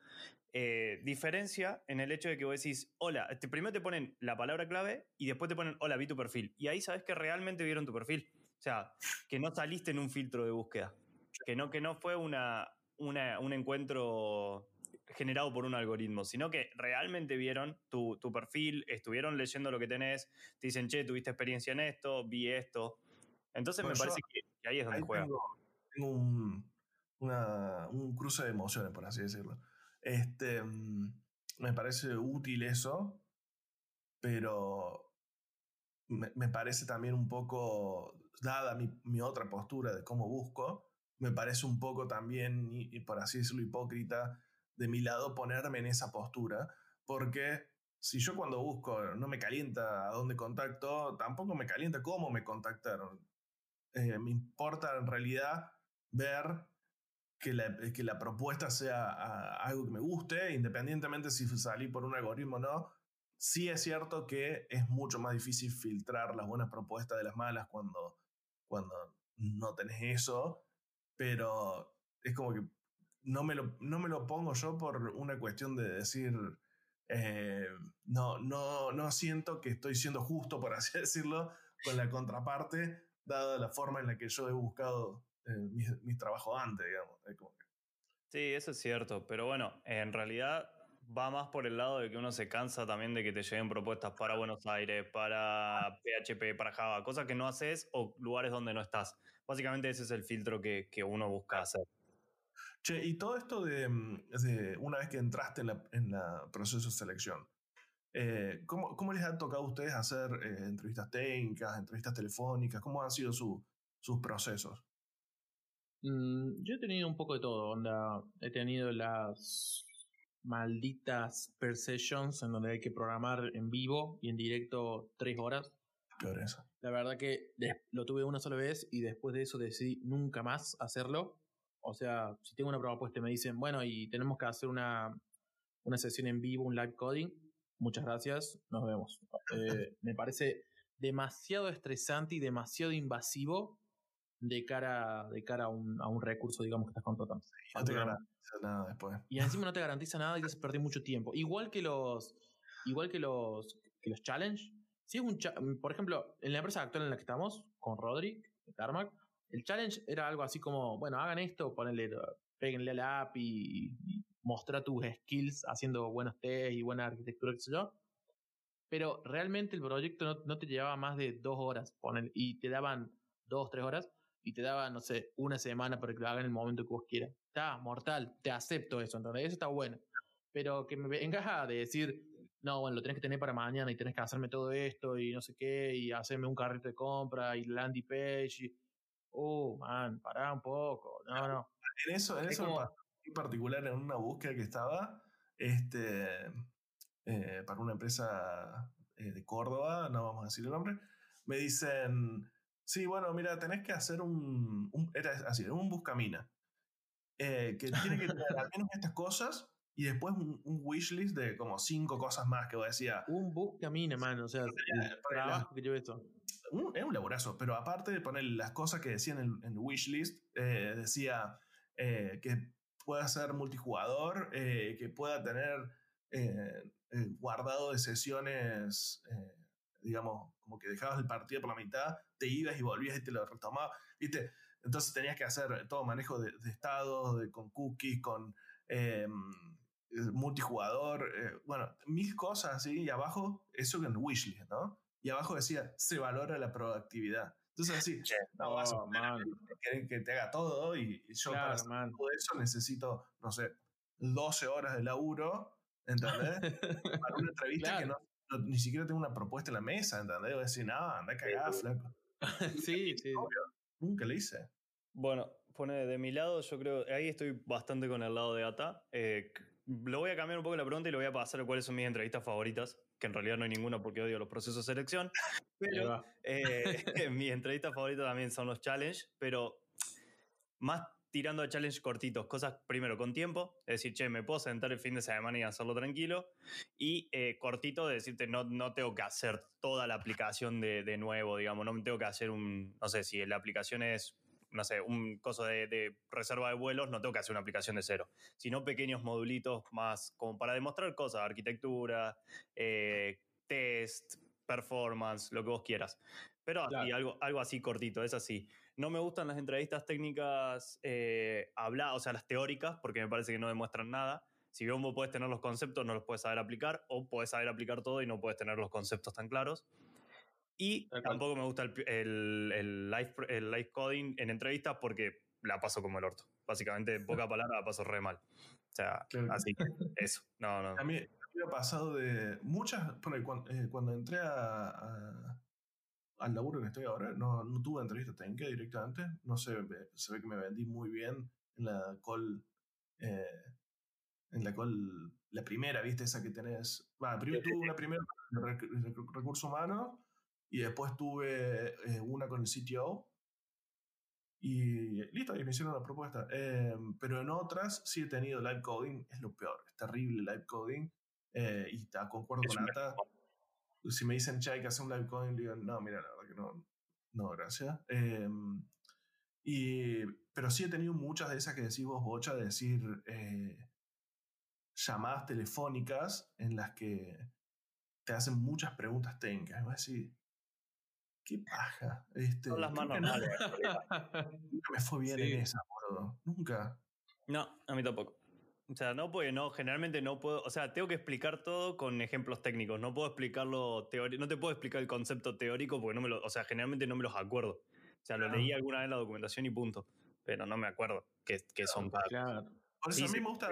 Eh, diferencia en el hecho de que vos decís, hola, este, primero te ponen la palabra clave y después te ponen, hola, vi tu perfil. Y ahí sabes que realmente vieron tu perfil. O sea, que no saliste en un filtro de búsqueda. Que no, que no fue una, una un encuentro generado por un algoritmo, sino que realmente vieron tu, perfil, estuvieron leyendo lo que tenés, te dicen, che, tuviste experiencia en esto, vi esto. Entonces me parece que, ahí es donde juega. Tengo, un, un cruce de emociones, por así decirlo. Este, mm, me parece útil eso, pero me, parece también un poco, dada mi, otra postura de cómo busco, me parece un poco también, y por así decirlo, hipócrita de mi lado ponerme en esa postura, porque si yo cuando busco no me calienta a dónde contacto, tampoco me calienta cómo me contactaron. Eh, me importa en realidad ver que la, que la propuesta sea algo que me guste, independientemente si salí por un algoritmo o no. Sí es cierto que es mucho más difícil filtrar las buenas propuestas de las malas cuando, cuando no tenés eso, pero es como que no me lo, no me lo pongo yo por una cuestión de decir, eh, no, no, no siento que estoy siendo justo, por así decirlo, con la contraparte, dada la forma en la que yo he buscado eh, mis, trabajos antes, digamos. Sí, eso es cierto, pero bueno, en realidad va más por el lado de que uno se cansa también de que te lleguen propuestas para Buenos Aires, para PHP, para Java, cosas que no haces o lugares donde no estás. Básicamente ese es el filtro que, que uno busca hacer. Che, y todo esto de, mm, una vez que entraste en la, proceso de selección, eh, ¿cómo, les ha tocado a ustedes hacer eh, entrevistas técnicas, entrevistas telefónicas? ¿Cómo han sido sus procesos? Mm, yo he tenido un poco de todo. Onda. He tenido las malditas per sessions en donde hay que programar en vivo y en directo tres horas. Eso. La verdad que lo tuve una sola vez y después de eso decidí nunca más hacerlo. O sea, si tengo una propuesta y me dicen, bueno, y tenemos que hacer una, una sesión en vivo, un live coding, muchas gracias, nos vemos. Eh, me parece demasiado estresante y demasiado invasivo de cara, de cara a, un, a un recurso, digamos, que estás contratando. No te garantiza nada después. Y encima no te garantiza nada y te hace perder mucho tiempo. Igual que los, igual que los, que los challenge. Si es un por ejemplo, en la empresa actual en la que estamos, con Rodri, de Tarmac, el challenge era algo así como, bueno, hagan esto, ponenle, péguenle a la app y, mostrar tus skills haciendo buenos test y buena arquitectura, qué sé yo. Pero realmente el proyecto no, te llevaba más de dos horas, ponen, y te daban dos, tres horas, y te daban, no sé, una semana para que lo hagan en el momento que vos quieras. Está mortal, te acepto eso, entonces eso está bueno. Pero que me vengas a decir, no, bueno, lo tenés que tener para mañana y tenés que hacerme todo esto y no sé qué, y hacerme un carrito de compra y landing page. Y, uh, man, pará un poco, no, no. En eso, en eso en particular, en una búsqueda que estaba, este, eh, para una empresa eh, de Córdoba, no vamos a decir el nombre, me dicen, sí, bueno, mira, tenés que hacer un, era así, un buscamina, eh, que tiene que tener al menos estas cosas y después un, wishlist de como cinco cosas más que vos decía. Un buscamina, man, o sea, el trabajo que esto es un laborazo, pero aparte de poner las cosas que decían en, en wishlist, eh, decía eh, que pueda ser multijugador, eh, que pueda tener guardado de sesiones, digamos, como que dejabas el partido por la mitad, te ibas y volvías y te lo retomabas, ¿viste? Entonces tenías que hacer todo manejo de, de estados, de, con cookies, con multijugador, bueno, mil cosas así, y abajo eso en wishlist, ¿no? y abajo decía, se valora la proactividad. Entonces así, no vas a que, que, te haga todo y, yo para hacer todo eso necesito, no sé, 12 horas de laburo, ¿entendés? para una entrevista que no, ni siquiera tengo una propuesta en la mesa, ¿entendés? Voy a decir, no, anda cagada, flaco. sí, sí. Nunca le hice. Bueno, pone de mi lado, yo creo, ahí estoy bastante con el lado de ATA. Eh, lo voy a cambiar un poco la pregunta y lo voy a pasar a cuáles son mis entrevistas favoritas, que en realidad no hay ninguna porque odio los procesos de selección. Pero eh, mis entrevistas favoritas también son los challenge, pero más tirando a challenge cortitos, cosas primero con tiempo, es decir, che, me puedo sentar el fin de semana y hacerlo tranquilo, y eh, cortito de decirte, no, no tengo que hacer toda la aplicación de, de nuevo, digamos, no tengo que hacer un, no sé, si la aplicación es no sé, un coso de, reserva de vuelos, no tengo que hacer una aplicación de cero, sino pequeños modulitos más como para demostrar cosas, arquitectura, eh, test, performance, lo que vos quieras. Pero así, algo, algo así cortito, es así. No me gustan las entrevistas técnicas eh, habladas, o sea, las teóricas, porque me parece que no demuestran nada. Si bien vos puedes tener los conceptos, no los puedes saber aplicar, o puedes saber aplicar todo y no puedes tener los conceptos tan claros. Y tampoco me gusta el, el, el, live, el live coding en entrevistas porque la paso como el orto. Básicamente, en poca palabra la paso re mal. O sea, así, eso. No, no. A mí, me ha pasado de muchas. Cuando, eh, cuando entré a, al laburo que estoy ahora, no, no tuve entrevista técnica directamente. No sé, se ve que me vendí muy bien en la call. Eh, en la call, la primera, ¿viste? Esa que tenés. Bueno, primero tuve una primera recurso humano y después tuve eh, una con el CTO. Y listo, y me hicieron la propuesta. Em, pero en otras sí he tenido live coding, es lo peor, es terrible live coding. Eh, y está, concuerdo con Ata. Si me dicen, che, hay que hacer un live coding, digo, no, mira, la verdad que no, no, gracias. Em, y, pero sí he tenido muchas de esas que decís vos, Bocha, de decir eh, llamadas telefónicas en las que te hacen muchas preguntas técnicas. Y a decir, qué paja. Este, Son las manos normales. Nunca me fue bien en esa, boludo. Nunca. No, a mí tampoco. O sea, no puedo, no, generalmente no puedo, o sea, tengo que explicar todo con ejemplos técnicos, no puedo explicarlo teórico, no te puedo explicar el concepto teórico porque no me lo, o sea, generalmente no me los acuerdo. O sea, lo leí alguna vez en la documentación y punto, pero no me acuerdo que, que son claro. Por eso a mí me gusta,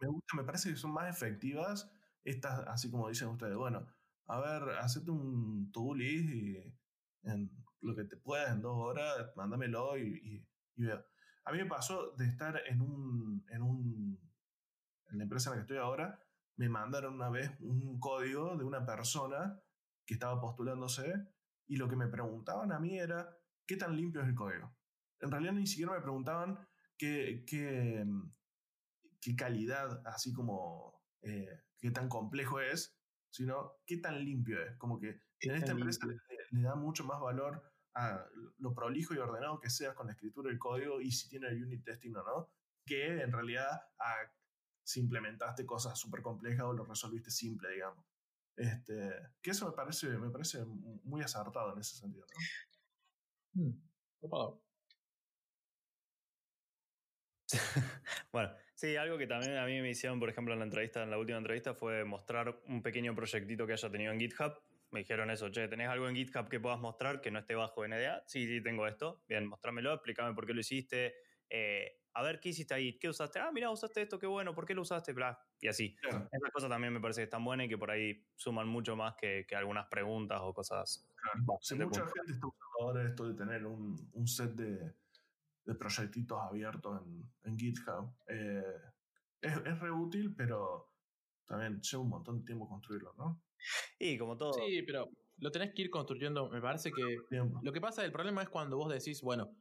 me gusta, me parece que son más efectivas estas, así como dicen ustedes, bueno, a ver, hacete un to list y en lo que te puedas en dos horas, mándamelo y, y, veo. A mí me pasó de estar en un, en un, en la empresa en la que estoy ahora, me mandaron una vez un código de una persona que estaba postulándose y lo que me preguntaban a mí era, ¿qué tan limpio es el código? En realidad ni siquiera me preguntaban qué, qué, qué calidad, así como eh, qué tan complejo es, sino qué tan limpio es. Como que en esta empresa le da mucho más valor a lo prolijo y ordenado que seas con la escritura del código y si tiene el unit testing o no, que en realidad a si implementaste cosas súper complejas o lo resolviste simple, digamos. Este, que eso me parece, me parece muy acertado en ese sentido. Hmm, bueno, sí, algo que también a mí me hicieron, por ejemplo, en la entrevista, en la última entrevista, fue mostrar un pequeño proyectito que haya tenido en GitHub me dijeron eso, che, ¿tenés algo en GitHub que puedas mostrar que no esté bajo NDA? Sí, sí, tengo esto. Bien, mostrámelo, explícame por qué lo hiciste. Eh, a ver, ¿qué hiciste ahí? ¿Qué usaste? Ah, mira, usaste esto, qué bueno, ¿por qué lo usaste? Bla, y así. Esas cosas también me parece que están buenas y que por ahí suman mucho más que, que algunas preguntas o cosas. Claro. mucha gente está usando ahora esto de tener un, un set de, de, proyectitos abiertos en, en GitHub. Eh, es, es re útil, pero también lleva un montón de tiempo construirlo, ¿no? Y como todo. Sí, pero lo tenés que ir construyendo. Me parece que lo que pasa, el problema es cuando vos decís, bueno,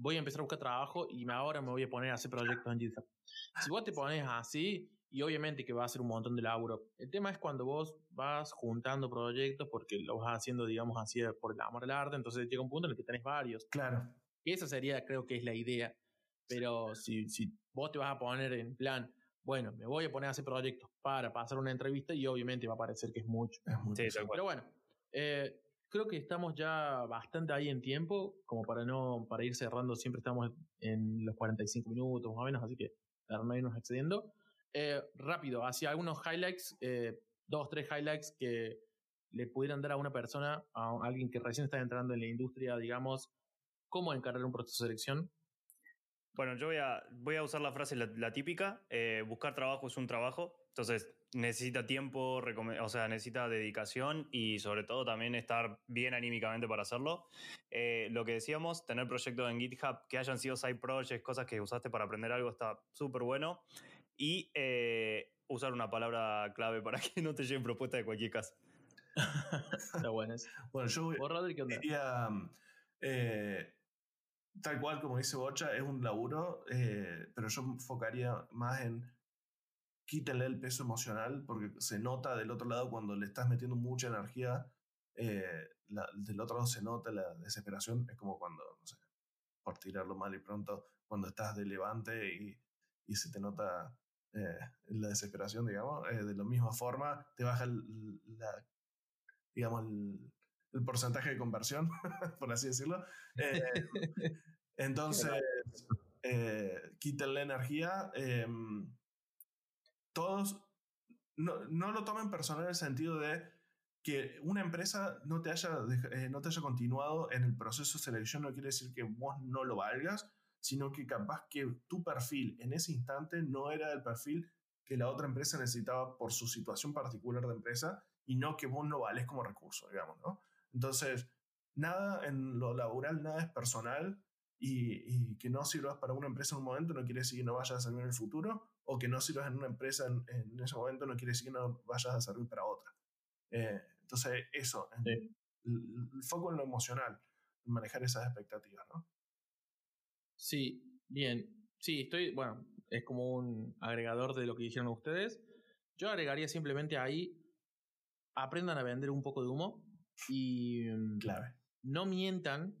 voy a empezar a buscar trabajo y ahora me voy a poner a hacer proyectos en GitHub. Si vos te pones así, y obviamente que va a ser un montón de laburo. El tema es cuando vos vas juntando proyectos porque lo vas haciendo, digamos así, por el amor al arte, entonces llega un punto en el que tenés varios. Claro. Esa sería, creo que es la idea. Pero si, si vos te vas a poner en plan, bueno, me voy a poner a hacer proyectos para pasar una entrevista y obviamente va a parecer que es mucho. Pero bueno, eh, creo que estamos ya bastante ahí en tiempo, como para no para ir cerrando, siempre estamos en los 45 minutos más o menos, así que para no irnos excediendo. Eh, rápido, hacia algunos highlights, eh, dos, tres highlights que le pudieran dar a una persona, a alguien que recién está entrando en la industria, digamos, cómo encargar un proceso de selección bueno, yo voy a, voy a usar la frase, la, típica, eh, buscar trabajo es un trabajo, entonces necesita tiempo, o sea, necesita dedicación y sobre todo también estar bien anímicamente para hacerlo. Eh, lo que decíamos, tener proyectos en GitHub que hayan sido side projects, cosas que usaste para aprender algo, está súper bueno. Y eh, usar una palabra clave para que no te lleven propuestas de cualquier casa. Está bueno eso. Bueno, yo ¿Vos, Rodri, qué onda? diría, eh, tal cual como dice Bocha, es un laburo, eh, pero yo enfocaría más en quítenle el peso emocional, porque se nota del otro lado cuando le estás metiendo mucha energía, eh, la- del otro lado se nota la desesperación, es como cuando, no sé, por tirarlo mal y pronto, cuando estás de levante y, y se te nota eh, la desesperación, digamos, eh, de la misma forma te baja el, la, digamos, el, el porcentaje de conversión, por así decirlo. Eh, entonces, quiten la energía. Todos no, no lo tomen personal en el sentido de que una empresa no te, haya, eh, no te haya continuado en el proceso de selección no quiere decir que vos no lo valgas, sino que capaz que tu perfil en ese instante no era el perfil que la otra empresa necesitaba por su situación particular de empresa y no que vos no vales como recurso, digamos, ¿no? Entonces, nada en lo laboral, nada es personal y, y que no sirvas para una empresa en un momento no quiere decir que no vayas a servir en el futuro o que no sirvas en una empresa en, en ese momento no quiere decir que no vayas a servir para otra. Eh, entonces, eso, Sí. el, el foco en lo emocional, manejar esas expectativas, ¿no? Sí, bien. Sí, estoy, bueno, es como un agregador de lo que dijeron ustedes. Yo agregaría simplemente ahí, aprendan a vender un poco de humo y mm, Clave. no mientan,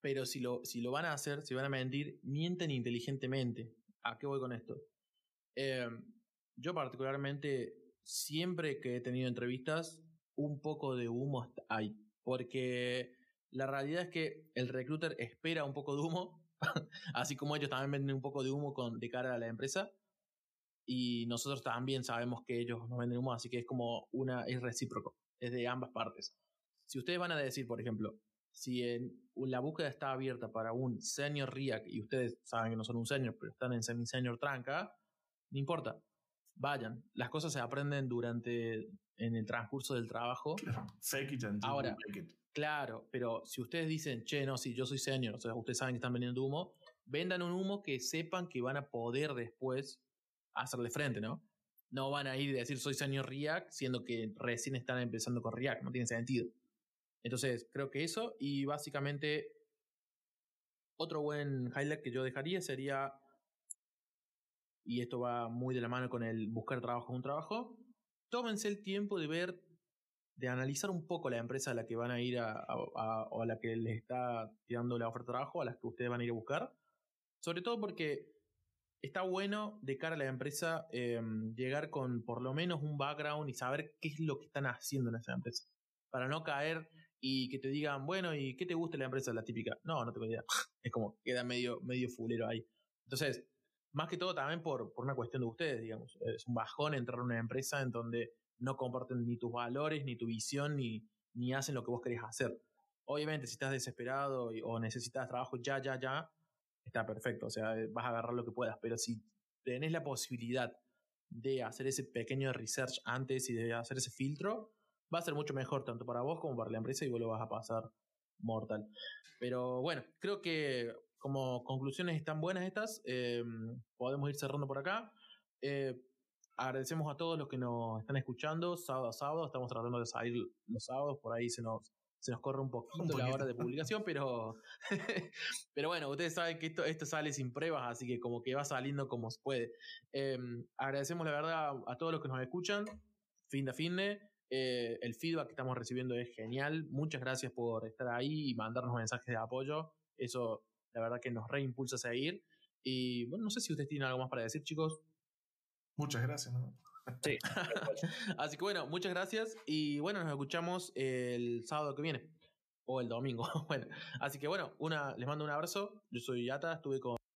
pero si lo, si lo van a hacer, si van a mentir, mienten inteligentemente. ¿A qué voy con esto? Eh, yo particularmente, siempre que he tenido entrevistas, un poco de humo hay. Porque la realidad es que el recruiter espera un poco de humo, así como ellos también venden un poco de humo con, de cara a la empresa. Y nosotros también sabemos que ellos nos venden humo, así que es como una, es recíproco, es de ambas partes. Si ustedes van a decir, por ejemplo, si en la búsqueda está abierta para un senior React y ustedes saben que no son un senior, pero están en semi-senior tranca, no importa, vayan. Las cosas se aprenden durante, en el transcurso del trabajo. Fake it until Ahora, you make it. Claro, pero si ustedes dicen, che, no, si yo soy senior, o sea, ustedes saben que están vendiendo humo, vendan un humo que sepan que van a poder después hacerle frente, ¿no? No van a ir y decir soy senior React, siendo que recién están empezando con React, no tiene sentido. Entonces, creo que eso, y básicamente, otro buen highlight que yo dejaría sería, y esto va muy de la mano con el buscar trabajo un trabajo, tómense el tiempo de ver de analizar un poco la empresa a la que van a ir a, o a la que les está tirando la oferta de trabajo, a las que ustedes van a ir a buscar. Sobre todo porque está bueno de cara a la empresa eh, llegar con por lo menos un background y saber qué es lo que están haciendo en esa empresa. Para no caer y que te digan, bueno, ¿y qué te gusta la empresa? La típica. No, no tengo idea. Es como queda medio, medio fulero ahí. Entonces, más que todo también por, por una cuestión de ustedes, digamos. Es un bajón entrar a una empresa en donde no comparten ni tus valores, ni tu visión, ni, ni hacen lo que vos querés hacer. Obviamente, si estás desesperado y- o necesitas trabajo ya, ya, ya, está perfecto. O sea, vas a agarrar lo que puedas. Pero si tenés la posibilidad de hacer ese pequeño research antes y de hacer ese filtro, va a ser mucho mejor tanto para vos como para la empresa y vos lo vas a pasar mortal. Pero bueno, creo que como conclusiones están buenas estas. eh, podemos ir cerrando por acá. Eh, agradecemos a todos los que nos están escuchando sábado a sábado. Estamos tratando de salir los sábados, por ahí se nos, se nos corre un poquito, Un la poquito. hora de publicación, pero, pero bueno, ustedes saben que esto, esto sale sin pruebas, así que como que va saliendo como se puede. Eh, agradecemos la verdad a todos los que nos escuchan, fin de fin de. Eh, el feedback que estamos recibiendo es genial. Muchas gracias por estar ahí y mandarnos mensajes de apoyo. Eso, la verdad, que nos reimpulsa a seguir. Y bueno, no sé si ustedes tienen algo más para decir, chicos. Muchas gracias. ¿no? Sí, Así que bueno, muchas gracias y bueno, nos escuchamos el sábado que viene o el domingo. bueno, así que bueno, una, les mando un abrazo. Yo soy Yata, estuve con